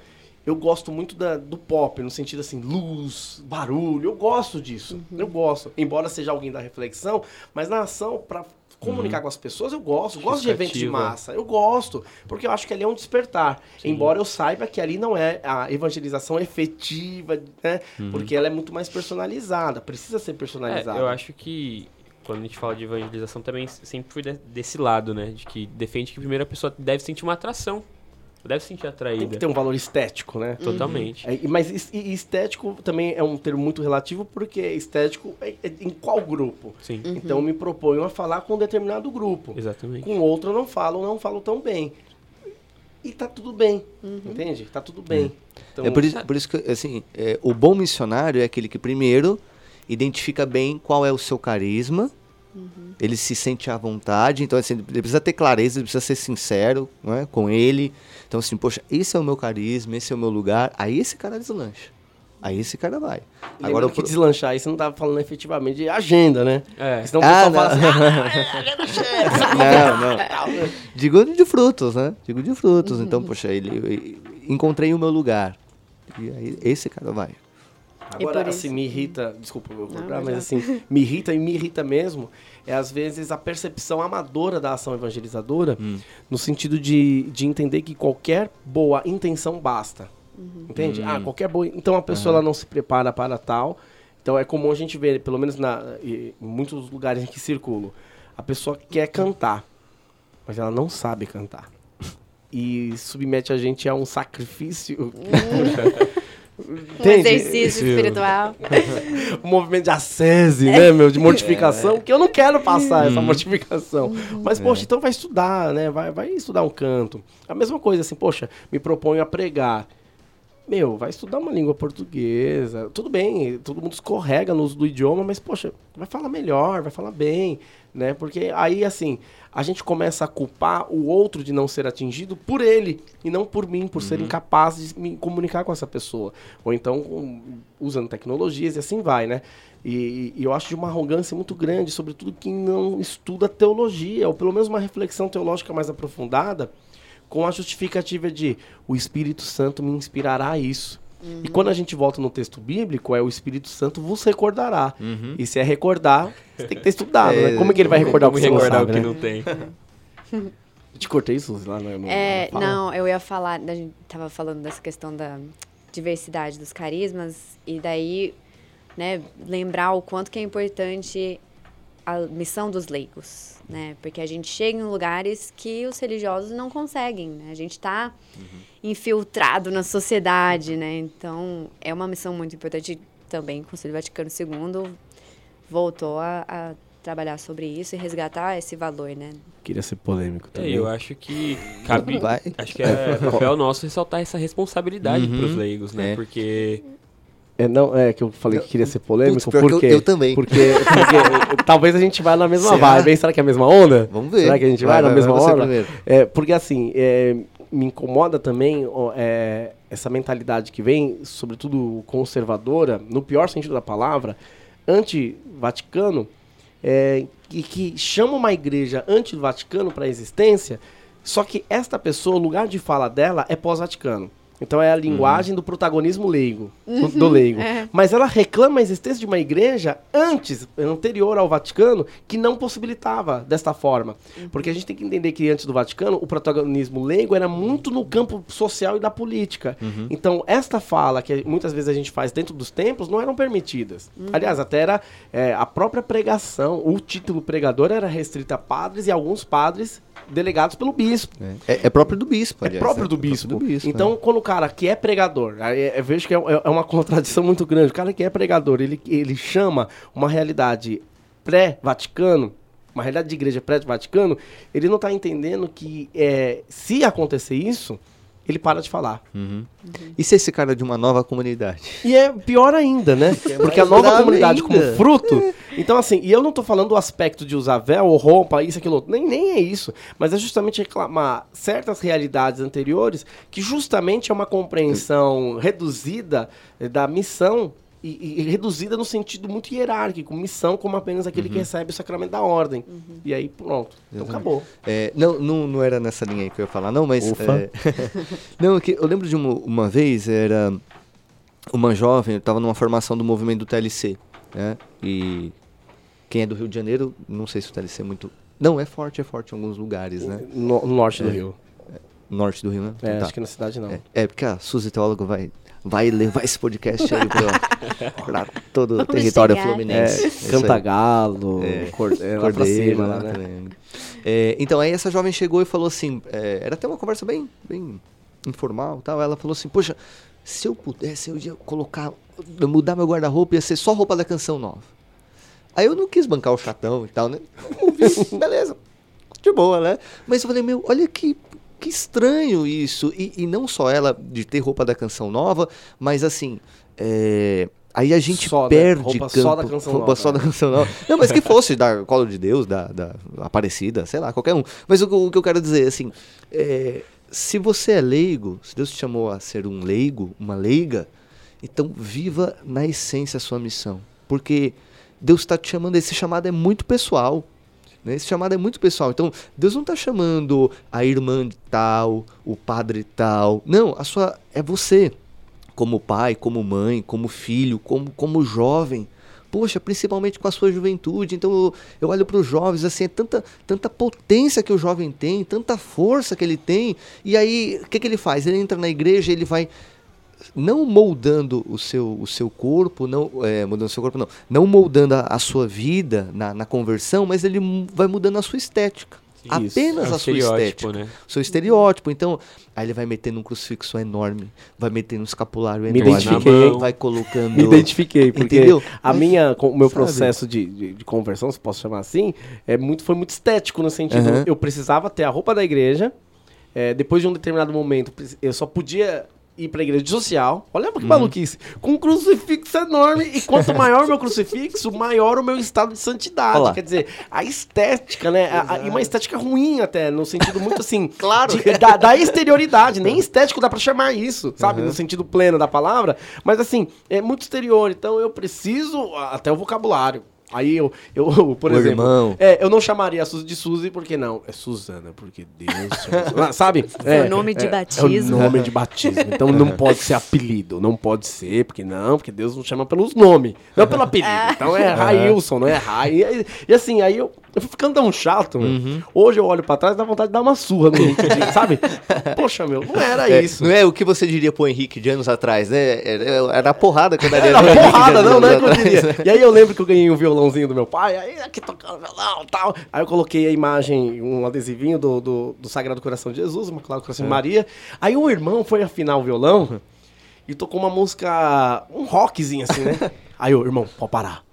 Speaker 3: eu gosto muito da, do pop, no sentido assim, luz, barulho, eu gosto disso. Uhum. Eu gosto. Embora seja alguém da reflexão, mas na ação, para comunicar uhum. com as pessoas, eu gosto. Eu gosto de eventos de massa. Eu gosto. Porque eu acho que ali é um despertar. Sim. Embora eu saiba que ali não é a evangelização efetiva, né? Uhum. Porque ela é muito mais personalizada. Precisa ser personalizada.
Speaker 1: É, eu acho que quando a gente fala de evangelização também sempre fui desse lado, né? De que defende que primeiro a pessoa deve sentir uma atração deve se sentir atraída. Tem
Speaker 3: que ter um valor estético, né?
Speaker 1: Totalmente.
Speaker 3: É, mas estético também é um termo muito relativo, porque estético é, é em qual grupo?
Speaker 1: Sim.
Speaker 3: Uhum. Então eu me proponho a falar com um determinado grupo.
Speaker 1: Exatamente.
Speaker 3: Com outro eu não falo, não falo tão bem. E tá tudo bem, uhum. entende? Tá tudo bem.
Speaker 2: É. Então, é por isso, por isso que, assim, é, o bom missionário é aquele que primeiro identifica bem qual é o seu carisma, Uhum. Ele se sente à vontade, então assim, ele precisa ter clareza, ele precisa ser sincero é, com ele. Então, assim, poxa, esse é o meu carisma, esse é o meu lugar. Aí esse cara deslancha. Aí esse cara vai.
Speaker 3: Agora o que deslanchar aí você não estava falando efetivamente de agenda, né?
Speaker 2: É. Senão o ah, não. assim, ah, não, não. Digo de frutos, né? Digo de frutos. Uhum. Então, poxa, ele, encontrei o meu lugar. E aí esse cara vai.
Speaker 3: Agora, assim, me irrita, desculpa eu cortar, mas assim, me irrita e me irrita mesmo, é às vezes a percepção amadora da ação evangelizadora, hum. no sentido de, de entender que qualquer boa intenção basta. Uhum. Entende? Ah, hum. Ah, qualquer boa. Então a pessoa uhum. ela não se prepara para tal. Então é comum a gente ver, pelo menos na, em muitos lugares em que circulo, a pessoa quer cantar, mas ela não sabe cantar. E submete a gente a um sacrifício.
Speaker 4: Um exercício espiritual.
Speaker 3: um movimento de ascese, né, meu? De mortificação, é. que eu não quero passar essa uhum. mortificação. Mas, poxa, é. então vai estudar, né? Vai, vai estudar um canto. A mesma coisa, assim, poxa, me proponho a pregar. Meu, vai estudar uma língua portuguesa. Tudo bem, todo mundo escorrega no uso do idioma, mas, poxa, vai falar melhor, vai falar bem, né? Porque aí, assim, a gente começa a culpar o outro de não ser atingido por ele e não por mim, por ser incapaz de me comunicar com essa pessoa. Ou então um, usando tecnologias e assim vai, né? E, e eu acho de uma arrogância muito grande, sobretudo quem não estuda teologia, ou pelo menos uma reflexão teológica mais aprofundada, com a justificativa de o Espírito Santo me inspirará a isso. E quando a gente volta no texto bíblico, é o Espírito Santo vos recordará. E se é recordar, você tem que ter estudado, né? Como é que ele vai recordar o que não
Speaker 1: recordar o
Speaker 3: sabe,
Speaker 1: que
Speaker 3: né?
Speaker 1: não tem.
Speaker 3: Eu te cortei isso lá no, no,
Speaker 4: É,
Speaker 3: fala?
Speaker 4: não, eu ia falar, a gente tava falando dessa questão da diversidade dos carismas e daí, né, lembrar o quanto que é importante a missão dos leigos, né? Porque a gente chega em lugares que os religiosos não conseguem, né? A gente está infiltrado na sociedade, né? Então, é uma missão muito importante também. O Conselho Vaticano II voltou a, a trabalhar sobre isso e resgatar esse valor, né?
Speaker 3: Queria ser polêmico
Speaker 1: É,
Speaker 3: também.
Speaker 1: eu acho que cabe.
Speaker 2: Vai.
Speaker 1: Acho que é papel nosso ressaltar essa responsabilidade
Speaker 2: Uhum.
Speaker 1: pros leigos, né?
Speaker 2: É.
Speaker 1: Porque.
Speaker 3: É, não, é que eu falei que queria ser polêmico,
Speaker 2: Putz, eu- eu também.
Speaker 3: Porque, porque talvez a gente vá na mesma
Speaker 2: Será?
Speaker 3: vibe? Será que é a mesma onda?
Speaker 2: Vamos ver.
Speaker 3: Será que a gente vai, na mesma
Speaker 2: primeiro.
Speaker 3: É, porque assim, é, me incomoda também é, essa mentalidade que vem, sobretudo conservadora, no pior sentido da palavra, anti-Vaticano, é, que, que chama uma igreja anti-Vaticano para a existência, só que esta pessoa, o lugar de fala dela é pós-Vaticano. Então é a linguagem do protagonismo leigo, do- do leigo. Mas ela reclama a existência de uma igreja antes, anterior ao Vaticano, que não possibilitava desta forma. Porque a gente tem que entender que antes do Vaticano, o protagonismo leigo era muito no campo social e da política. Então, esta fala que muitas vezes a gente faz dentro dos templos não eram permitidas. Aliás, até era é, a própria pregação, o título pregador era restrito a padres e alguns padres delegados pelo bispo.
Speaker 2: É, é próprio do bispo,
Speaker 3: É próprio
Speaker 2: né?
Speaker 3: do bispo.
Speaker 2: do bispo,
Speaker 3: então,
Speaker 2: é.
Speaker 3: quando o cara que é pregador, é- eu vejo que é, é uma contradição muito grande. O cara que é pregador, ele, ele chama uma realidade pré-Vaticano, uma realidade de igreja pré-Vaticano, ele não está entendendo que é, se acontecer isso, ele para de falar.
Speaker 2: Uhum. E se esse cara é de uma nova comunidade?
Speaker 3: E é pior ainda, né? Porque a nova comunidade como
Speaker 2: ainda.
Speaker 3: fruto. Então, assim, e eu não tô falando do aspecto de usar véu ou roupa, isso, aquilo outro. Nem, nem é isso. Mas é justamente reclamar certas realidades anteriores que justamente é uma compreensão reduzida da missão. E, e reduzida no sentido muito hierárquico, missão como apenas aquele que recebe o sacramento da ordem. E aí, pronto. Então acabou.
Speaker 2: É, não, não, não era nessa linha aí que eu ia falar, não, mas.
Speaker 3: Ufa.
Speaker 2: é, não, é que eu lembro de uma, uma vez, era uma jovem, eu estava numa formação do movimento do TLC. Né? E quem é do Rio de Janeiro, não sei se o TLC é muito. Não, é forte, é forte em alguns lugares, né?
Speaker 3: No, no norte do
Speaker 2: É.
Speaker 3: Rio.
Speaker 2: Norte do Rio, né?
Speaker 3: É,
Speaker 2: Tá.
Speaker 3: acho que na cidade não.
Speaker 2: É, é, porque a Suzy Teólogo vai, vai levar esse podcast aí pra, pra todo o
Speaker 4: Vamos
Speaker 2: território
Speaker 4: chegar.
Speaker 2: fluminense.
Speaker 3: É. Cantagalo,
Speaker 2: É,
Speaker 3: cor, é, lá
Speaker 2: Cordeiro,
Speaker 3: cima, lá,
Speaker 2: né, também. É, então, aí essa jovem chegou e falou assim, é, era até uma conversa bem, bem informal e tal, ela falou assim, poxa, se eu pudesse, eu ia colocar, mudar meu guarda-roupa, ia ser só roupa da canção nova. Aí eu não quis bancar o chatão e tal, né? Beleza, de boa, né? Mas eu falei, meu, olha que, que estranho isso. E, e não só ela de ter roupa da canção nova, mas assim, é, aí a gente
Speaker 3: Só, né?
Speaker 2: perde
Speaker 3: Roupa
Speaker 2: campo.
Speaker 3: só da canção
Speaker 2: roupa
Speaker 3: nova,
Speaker 2: só da
Speaker 3: né?
Speaker 2: canção nova. Não, mas que fosse da Colo de Deus, da, da Aparecida, sei lá, qualquer um. Mas o, que- o que eu quero dizer, assim, é, se você é leigo, se Deus te chamou a ser um leigo, uma leiga, então viva na essência a sua missão. Porque Deus está te chamando, esse chamado é muito pessoal. Né? Esse chamado é muito pessoal. Então, Deus não está chamando a irmã tal, o padre tal. Não, a sua é você. Como pai, como mãe, como filho, como, como jovem. Poxa, principalmente com a sua juventude. Então eu, eu olho para os jovens, assim, é tanta, tanta potência que o jovem tem, tanta força que ele tem. E aí, o que, que ele faz? Ele entra na igreja, ele vai não moldando o seu, o seu corpo, não é, mudando o seu corpo, não, não moldando a, a sua vida na, na conversão, mas ele vai mudando a sua estética.
Speaker 3: Isso.
Speaker 2: Apenas
Speaker 1: É um
Speaker 2: a sua estética.
Speaker 1: né?
Speaker 2: Seu estereótipo. Então, aí ele vai metendo um crucifixo enorme, vai metendo um escapulário
Speaker 3: Me
Speaker 2: enorme,
Speaker 3: identifiquei.
Speaker 2: vai colocando.
Speaker 3: Me identifiquei, porque
Speaker 2: Entendeu?
Speaker 3: a minha, com- o meu
Speaker 2: Sabe?
Speaker 3: processo de, de, de conversão, se posso chamar assim, é muito, foi muito estético no sentido,
Speaker 2: Aham.
Speaker 3: eu precisava ter a roupa da igreja, é, depois de um determinado momento, eu só podia ir pra igreja social. Olha que maluquice. Com um crucifixo enorme. E quanto maior o meu crucifixo, maior o meu estado de santidade.
Speaker 2: Olha lá.
Speaker 3: Quer dizer, a estética, né? A- a- e uma estética ruim até, no sentido muito assim.
Speaker 2: Claro.
Speaker 3: de- da, da exterioridade. Nem estético dá pra chamar isso, sabe? No sentido pleno da palavra. Mas assim, é muito exterior. Então eu preciso até o vocabulário. Aí eu, eu por
Speaker 2: O
Speaker 3: exemplo.
Speaker 2: irmão.
Speaker 3: É, eu não chamaria a Suzy de Suzy, porque não. É Suzana, porque Deus. chama- sabe? É,
Speaker 4: o nome de
Speaker 3: é,
Speaker 4: batismo.
Speaker 3: É o nome de batismo. Então não pode ser apelido. Não pode ser, porque não, porque Deus não chama pelos nomes, não pelo apelido. Então é Railson, não é Rai. E, e assim, aí eu, eu fui ficando tão chato.
Speaker 2: Uhum.
Speaker 3: Hoje eu olho pra trás e dá vontade de dar uma surra no Henrique, sabe? Poxa, meu, não era
Speaker 2: É,
Speaker 3: isso.
Speaker 2: Não é o que você diria pro Henrique de anos atrás, né? Era, era a porrada quando
Speaker 3: Era
Speaker 2: no Henrique de
Speaker 3: porrada, não, não é que eu diria. E aí eu lembro que eu ganhei um violãozinho do meu pai, aí aqui tocando violão e tal. Aí eu coloquei a imagem, um adesivinho do, do, do Sagrado Coração de Jesus, uma Claro Coração de Maria. Aí um irmão foi afinar o violão e tocou uma música, um rockzinho assim, né? Aí eu, irmão, pode parar.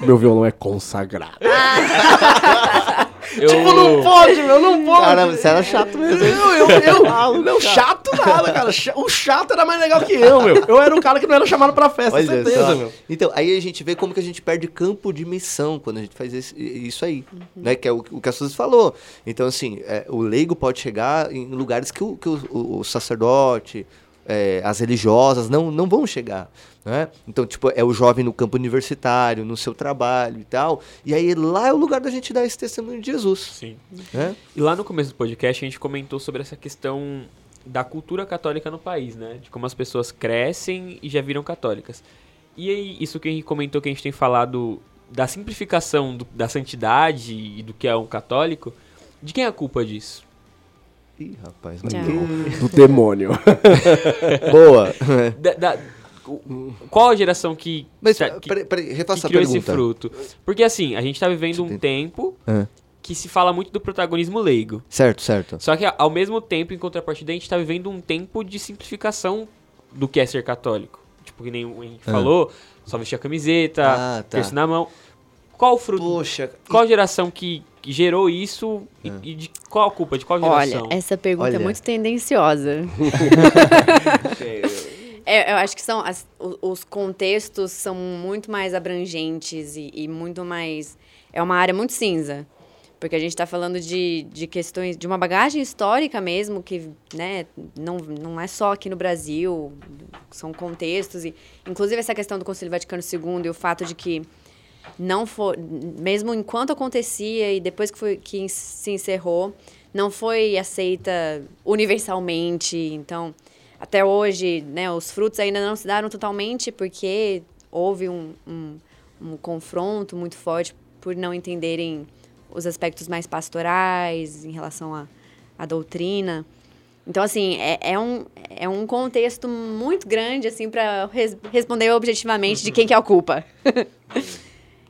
Speaker 3: Meu violão é consagrado.
Speaker 1: Eu,
Speaker 3: Tipo, não pode, meu, não pode.
Speaker 2: Caramba, você era chato mesmo?
Speaker 3: Não, eu, eu, não, chato nada, cara. O chato era mais legal que eu, meu. Eu era o cara que não era chamado pra festa,
Speaker 2: Olha
Speaker 3: certeza,
Speaker 2: só.
Speaker 3: meu.
Speaker 2: Então, aí a gente vê como que a gente perde campo de missão quando a gente faz esse- isso aí, né? Que é o, o que a Suzy falou. Então, assim, é, o leigo pode chegar em lugares que o, que o, o- o sacerdote, é, as religiosas não, não vão chegar, né? Então, tipo, é o jovem no campo universitário, no seu trabalho e tal. E aí lá é o lugar da gente dar esse testemunho de Jesus,
Speaker 1: Sim.
Speaker 2: né?
Speaker 1: E lá no começo do podcast a gente comentou sobre essa questão da cultura católica no país, né? De como as pessoas crescem e já viram católicas. E aí, isso que a gente comentou que a gente tem falado da simplificação do- da santidade e do que é um católico, de quem é a culpa disso?
Speaker 2: Ih, rapaz, mas
Speaker 3: Do demônio.
Speaker 2: boa.
Speaker 1: Da- da- qual a geração que,
Speaker 2: Mas,
Speaker 1: que- que
Speaker 2: peraí, peraí, refaça a
Speaker 1: criou esse
Speaker 2: pergunta.
Speaker 1: fruto? Porque assim, a gente tá vivendo um
Speaker 2: Tem-
Speaker 1: tempo
Speaker 2: Ah,
Speaker 1: que se fala muito do protagonismo leigo.
Speaker 2: certo, certo.
Speaker 1: Só que ao mesmo tempo, em contrapartida, a gente tá vivendo um tempo de simplificação do que é ser católico. Tipo, que nem o Henrique
Speaker 2: Ah.
Speaker 1: falou, só vestir a camiseta,
Speaker 2: Ah, tá.
Speaker 1: terço na mão. Qual o fruto?
Speaker 2: Poxa,
Speaker 1: Qual geração que, que gerou isso e,
Speaker 2: Ah.
Speaker 1: e de qual a culpa? De qual
Speaker 4: Olha,
Speaker 1: geração?
Speaker 4: essa pergunta
Speaker 2: Olha.
Speaker 4: é muito tendenciosa. É, eu acho que são as- os contextos são muito mais abrangentes e, e muito mais é uma área muito cinza porque a gente está falando de, de questões de uma bagagem histórica mesmo que né não, não é só aqui no Brasil são contextos e inclusive essa questão do Concílio Vaticano II e o fato de que não foi mesmo enquanto acontecia e depois que foi que se encerrou não foi aceita universalmente. Então até hoje né os frutos ainda não se deram totalmente porque houve um, um, um confronto muito forte por não entenderem os aspectos mais pastorais em relação à, à doutrina. Então assim é, é um é um contexto muito grande assim para res, responder objetivamente de quem que é a culpa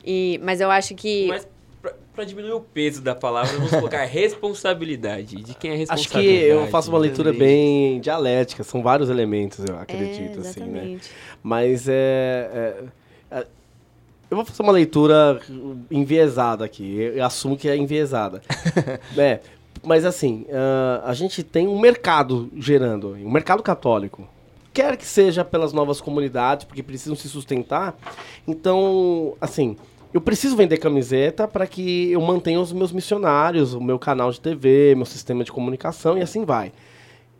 Speaker 4: e mas eu acho que
Speaker 1: Mas pra, pra diminuir o peso da palavra, vamos colocar responsabilidade. De quem é a
Speaker 3: Acho que eu faço uma leitura bem dialética, são vários elementos, eu acredito,
Speaker 4: é,
Speaker 3: assim, né?
Speaker 4: exatamente.
Speaker 3: Mas é, é- é- Eu vou fazer uma leitura enviesada aqui. Eu, assumo que é enviesada. é, mas assim, ah, a gente tem um mercado gerando, um mercado católico. Quer que seja pelas novas comunidades, porque precisam se sustentar. Então, assim, eu preciso vender camiseta para que eu mantenha os meus missionários, o meu canal de TV, meu sistema de comunicação e assim vai.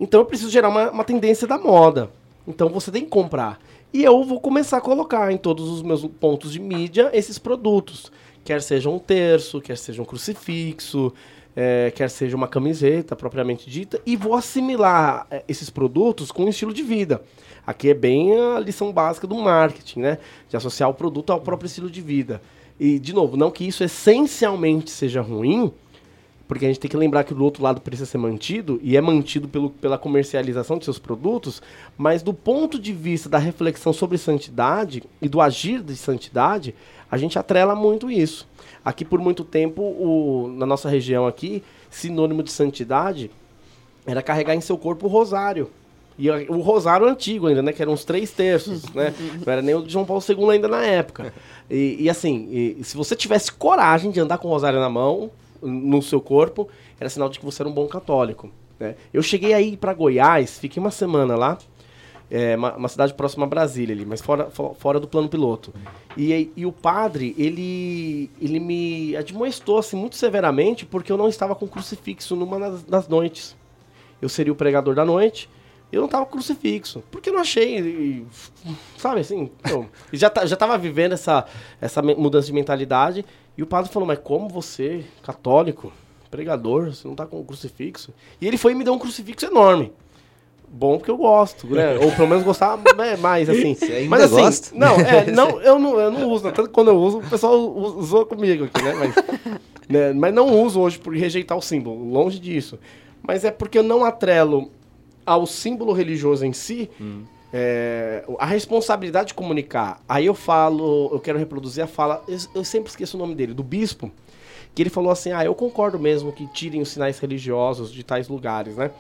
Speaker 3: Então eu preciso gerar uma, uma tendência da moda. Então você tem que comprar. E eu vou começar a colocar em todos os meus pontos de mídia esses produtos. Quer seja um terço, quer seja um crucifixo, eh, quer seja uma camiseta propriamente dita. E vou assimilar eh, esses produtos com um estilo de vida. Aqui é bem a lição básica do marketing, né? De associar o produto ao próprio estilo de vida. E, de novo, não que isso essencialmente seja ruim, porque a gente tem que lembrar que do outro lado precisa ser mantido, e é mantido pelo, pela comercialização de seus produtos, mas do ponto de vista da reflexão sobre santidade e do agir de santidade, a gente atrela muito isso. Aqui, por muito tempo, o, na nossa região aqui, sinônimo de santidade era carregar em seu corpo o rosário. E o rosário antigo ainda, né? Que eram uns três terços, né? Não era nem o de João Paulo II ainda na época. E, e assim, e se você tivesse coragem de andar com o rosário na mão, no seu corpo, era sinal de que você era um bom católico. Né? Eu cheguei aí para Goiás, fiquei uma semana lá. É uma, uma cidade próxima a Brasília ali, mas fora, fo- fora do plano piloto. E, e o padre, ele, ele me admoestou assim, muito severamente porque eu não estava com crucifixo numa das, das noites. Eu seria o pregador da noite, eu não com crucifixo. Porque eu não achei, e- sabe assim, eu já, ta- já tava vivendo essa, essa mudança de mentalidade. E o padre falou, mas como você, católico, pregador, você não tá com crucifixo? E ele foi e me deu um crucifixo enorme. Bom porque eu gosto, né? Ou pelo menos gostava né, mais, assim.
Speaker 2: Você ainda
Speaker 3: Mas assim,
Speaker 2: gosta?
Speaker 3: não, é, não, eu não, eu não uso, né? tanto que quando eu uso, o pessoal usou comigo aqui, né? Mas, né, mas não uso hoje por rejeitar o símbolo, longe disso. Mas é porque eu não atrelo ao símbolo religioso em si é, a responsabilidade de comunicar. Aí eu falo, eu quero reproduzir a fala, eu, eu sempre esqueço o nome dele, do bispo, que ele falou assim: ah, eu concordo mesmo que tirem os sinais religiosos de tais lugares, né?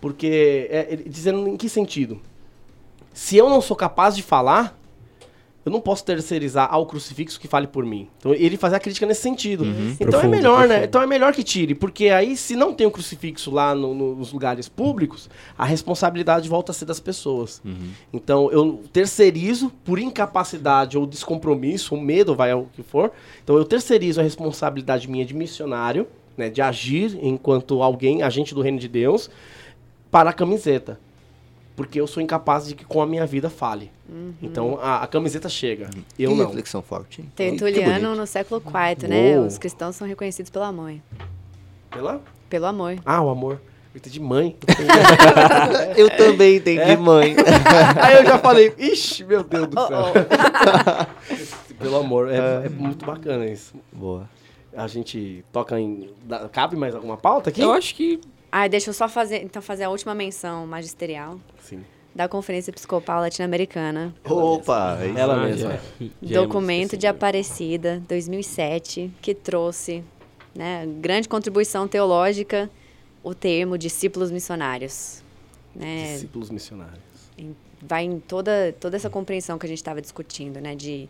Speaker 3: Porque, é, ele- dizendo em que sentido? Se eu não sou capaz de falar, eu não posso terceirizar ao crucifixo que fale por mim. Então ele fazia a crítica nesse sentido. Então é
Speaker 1: Profundo,
Speaker 3: melhor, né?
Speaker 1: profundo.
Speaker 3: Então é melhor que tire, porque aí se não tem o crucifixo lá no- no- nos lugares públicos, a responsabilidade volta a ser das pessoas. Então eu terceirizo por incapacidade ou descompromisso, ou medo, vai ao que for. Então eu terceirizo a responsabilidade minha de missionário, né, de agir enquanto alguém, agente do reino de Deus, para a camiseta. Porque eu sou incapaz de que com a minha vida fale. Então a, a camiseta chega. Eu
Speaker 2: que
Speaker 3: não.
Speaker 2: reflexão forte. hein?
Speaker 4: Tertuliano no século IV, né?
Speaker 3: Uou.
Speaker 4: Os cristãos são reconhecidos pelo amor.
Speaker 3: Pela?
Speaker 4: Pelo amor.
Speaker 3: Ah, o amor. Eu entendi mãe.
Speaker 2: Eu também entendi, mãe.
Speaker 3: Aí eu já falei, ixi, meu Deus do
Speaker 4: Oh,
Speaker 3: céu.
Speaker 4: oh.
Speaker 3: Pelo amor, é, é muito bacana isso.
Speaker 2: Boa.
Speaker 3: A gente toca em. Cabe mais alguma pauta aqui?
Speaker 1: Eu acho que
Speaker 4: Ah, deixa eu só fazer, então fazer a última menção magisterial
Speaker 3: Sim.
Speaker 4: da Conferência Episcopal Latino-Americana.
Speaker 2: Opa, aí
Speaker 3: Ela
Speaker 1: Ah,
Speaker 3: mesma.
Speaker 1: já- já é
Speaker 4: Documento de Aparecida, 2007, que trouxe, né, grande contribuição teológica, o termo discípulos missionários. Né,
Speaker 3: Discípulos missionários.
Speaker 4: vai em toda, toda essa compreensão que a gente estava discutindo, né? De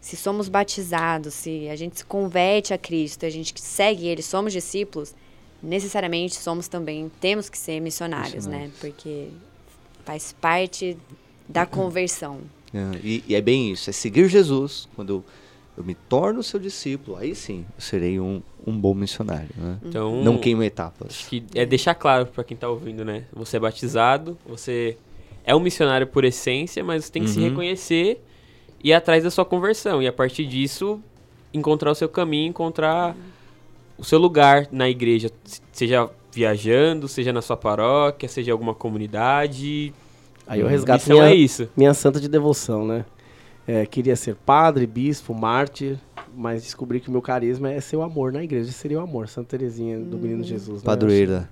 Speaker 4: se somos batizados, se a gente se converte a Cristo, a gente segue Ele, somos discípulos, necessariamente somos também, temos que ser missionários, né? Porque faz parte da conversão.
Speaker 2: É, E, e é bem isso, é seguir Jesus. Quando eu, eu me torno seu discípulo, aí sim, eu serei um, um bom missionário. Né?
Speaker 1: Então,
Speaker 2: Não queimo
Speaker 1: acho
Speaker 2: etapas.
Speaker 1: que é deixar claro pra quem tá ouvindo, né? Você é batizado, você é um missionário por essência, mas você tem que se
Speaker 2: Uhum.
Speaker 1: reconhecer e ir atrás da sua conversão. E a partir disso, encontrar o seu caminho, encontrar o seu lugar na igreja. se- Seja viajando, seja na sua paróquia, seja em alguma comunidade.
Speaker 3: Aí eu resgato
Speaker 1: Missão
Speaker 3: minha,
Speaker 1: é isso.
Speaker 3: minha santa de devoção, né? É, queria ser padre, bispo, mártir, mas descobri que o meu carisma é ser o amor na igreja. Seria o amor, Santa Terezinha do Menino Jesus. né?
Speaker 2: Padroeira.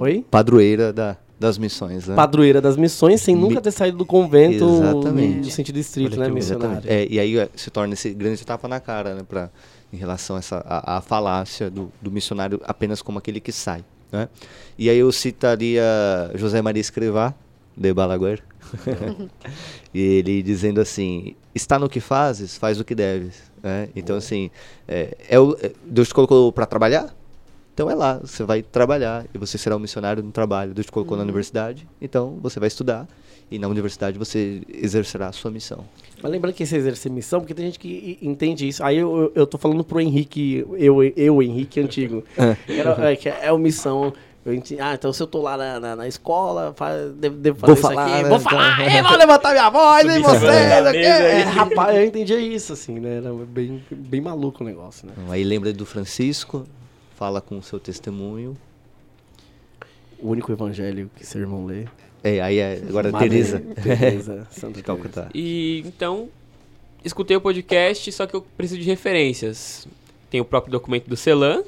Speaker 3: Oi?
Speaker 2: Padroeira da, das missões, né?
Speaker 3: Padroeira das missões, sem
Speaker 2: Mi-
Speaker 3: nunca ter saído do convento
Speaker 2: Exatamente.
Speaker 3: no sentido estrito,
Speaker 1: Olha
Speaker 3: né? Missionário.
Speaker 2: É, e aí é, se torna esse grande tapa na cara, né? Pra, em relação a essa a, a falácia do, do missionário apenas como aquele que sai. Né? E aí eu citaria José Maria Escrivá, de Balaguer. e ele dizendo assim: está no que fazes, faz o que deves. Né? Então, assim, é, é o- é- Deus te colocou para trabalhar? Então é lá, você vai trabalhar e você será um missionário no trabalho. Deus te colocou na universidade, então você vai estudar e na universidade você exercerá a sua missão.
Speaker 3: Mas lembrando que esse exercer missão, porque tem gente que entende isso. Aí eu, eu, eu tô falando pro Henrique, eu, eu Henrique antigo. Era, é, que é o missão. Eu enti- ah, então se eu tô lá na, na, na escola, fa- devo, devo fazer
Speaker 2: Vou
Speaker 3: isso
Speaker 2: falar,
Speaker 3: aqui.
Speaker 2: né,
Speaker 3: Vou
Speaker 2: então.
Speaker 3: falar, é, vou levantar minha voz, hein, você?
Speaker 1: mesa aí.
Speaker 3: É, rapaz, eu entendia isso, assim, né? Era bem, bem maluco o negócio, né?
Speaker 2: Então, aí lembra do Francisco, fala com o seu testemunho.
Speaker 3: O único evangelho que seu irmão lê.
Speaker 2: É, aí é, agora
Speaker 3: Madre
Speaker 2: Teresa
Speaker 3: Teresa, Santa
Speaker 2: de. Calcutá.
Speaker 1: E então, escutei o podcast, só que eu preciso de referências. Tem o próprio documento do Celan,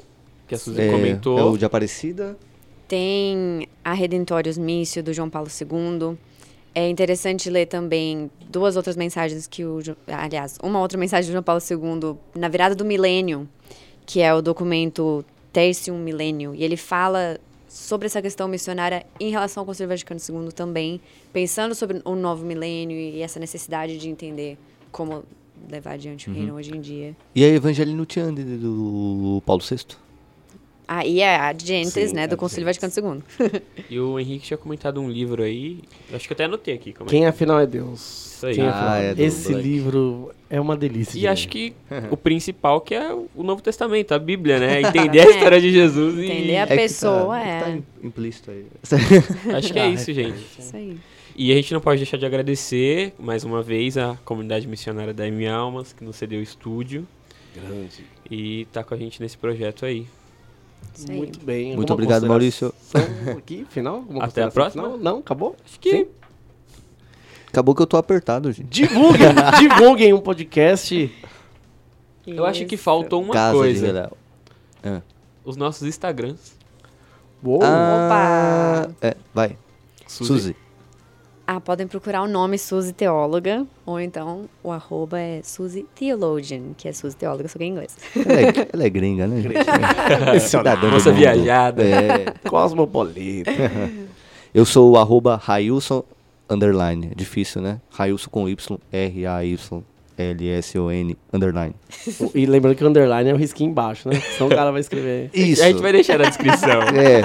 Speaker 1: que a Suzy
Speaker 2: É,
Speaker 1: comentou.
Speaker 2: é o de Aparecida.
Speaker 4: Tem a Redentorius Missio, do João Paulo II. É interessante ler também duas outras mensagens que o... Aliás, uma outra mensagem do João Paulo II na virada do milênio, que é o documento Tertium Millennium. E ele fala sobre essa questão missionária em relação ao Conselho Vaticano II também, pensando sobre o novo milênio e essa necessidade de entender como levar adiante o reino hoje em dia.
Speaker 2: E a Evangelho Nutiande do Paulo VI.
Speaker 4: Aí é a Gentes,
Speaker 3: Sim,
Speaker 4: né,
Speaker 3: a
Speaker 4: do
Speaker 3: Gentes.
Speaker 4: Vaticano II.
Speaker 1: E o Henrique tinha comentado um livro aí. Acho que eu até anotei aqui. Como é
Speaker 3: Quem afinal é Deus?
Speaker 1: Isso aí.
Speaker 3: Quem
Speaker 2: Ah,
Speaker 3: afinal?
Speaker 2: é do
Speaker 3: Esse
Speaker 2: Black.
Speaker 3: livro é uma delícia.
Speaker 1: E
Speaker 3: de
Speaker 1: acho que o principal que é o Novo Testamento, a Bíblia, né? Entender a história de Jesus e...
Speaker 4: Entender a
Speaker 2: É que tá-
Speaker 4: pessoa,
Speaker 2: é que
Speaker 4: é.
Speaker 2: tá im- implícito aí.
Speaker 1: Acho que é
Speaker 3: Ah,
Speaker 1: isso, gente.
Speaker 4: Isso aí.
Speaker 1: E a gente não pode deixar de agradecer, mais uma vez, a comunidade missionária da M Almas, que nos cedeu o estúdio
Speaker 3: Grande.
Speaker 1: e tá com a gente nesse projeto aí.
Speaker 4: Isso aí.
Speaker 3: Muito bem.
Speaker 2: Muito obrigado, Maurício.
Speaker 3: Aqui, final? Alguma
Speaker 1: Até a próxima.
Speaker 3: final? Não, acabou?
Speaker 1: Acho que
Speaker 3: Sim.
Speaker 2: Acabou que eu tô apertado, gente.
Speaker 3: Divulguem, divulguem um podcast.
Speaker 1: eu acho que faltou uma
Speaker 2: Casa de
Speaker 1: coisa.
Speaker 2: Vilela.
Speaker 1: Os nossos Instagrams.
Speaker 3: Uou.
Speaker 2: Ah, é, vai. Suzy.
Speaker 4: Ah, podem procurar o nome Suzy Teóloga, ou então o arroba é Suzy Theologian, que é Suzy Teóloga, só que em inglês.
Speaker 2: Ela é, ela é gringa, né? gente?
Speaker 3: Missionário.
Speaker 2: Cidadã mundo.
Speaker 1: viajada.
Speaker 2: É,
Speaker 3: Cosmopolita.
Speaker 2: eu sou o arroba Railson underline. Difícil, né? Railson com Y, R-A-Y-L-S-O-N underline.
Speaker 3: e lembrando que o underline é o risquinho embaixo, né? Senão o cara vai escrever
Speaker 2: Isso.
Speaker 1: A gente vai deixar na descrição.
Speaker 2: É,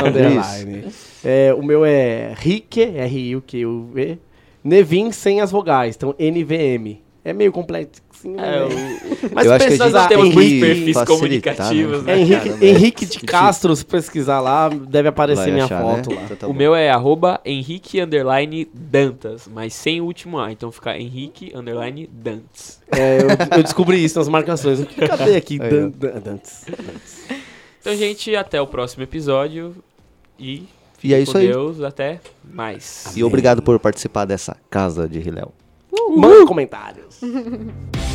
Speaker 2: isso.
Speaker 3: É, o meu é Rique, R-I-U-Q-U-V, Nevin sem as vogais, então NVM. É meio complexo. Assim,
Speaker 1: É, o-
Speaker 3: Mas
Speaker 2: eu acho que a
Speaker 3: pesquisar
Speaker 2: gente
Speaker 1: temos
Speaker 2: tem
Speaker 1: muitos
Speaker 2: que
Speaker 1: perfis comunicativos,
Speaker 2: né?
Speaker 3: É? Henrique,
Speaker 2: Caramba,
Speaker 3: Henrique de
Speaker 2: que
Speaker 3: Castro, se pesquisar lá, deve aparecer
Speaker 2: Vai
Speaker 3: minha
Speaker 2: achar,
Speaker 3: foto
Speaker 2: né?
Speaker 3: lá.
Speaker 2: Então tá
Speaker 1: o
Speaker 2: bom.
Speaker 1: meu é arroba Henrique underline Dantas, mas sem o último A. Então fica Henrique underline Dantas.
Speaker 3: É, eu, eu descobri isso nas marcações. Cadê aqui? Dan,
Speaker 2: ó.
Speaker 3: Dan- Dantes.
Speaker 1: Então, gente, até o próximo episódio. E,
Speaker 2: E é isso
Speaker 1: com
Speaker 2: aí.
Speaker 1: Deus, até mais.
Speaker 2: E obrigado por participar dessa casa de Riléu.
Speaker 3: Manda comentários.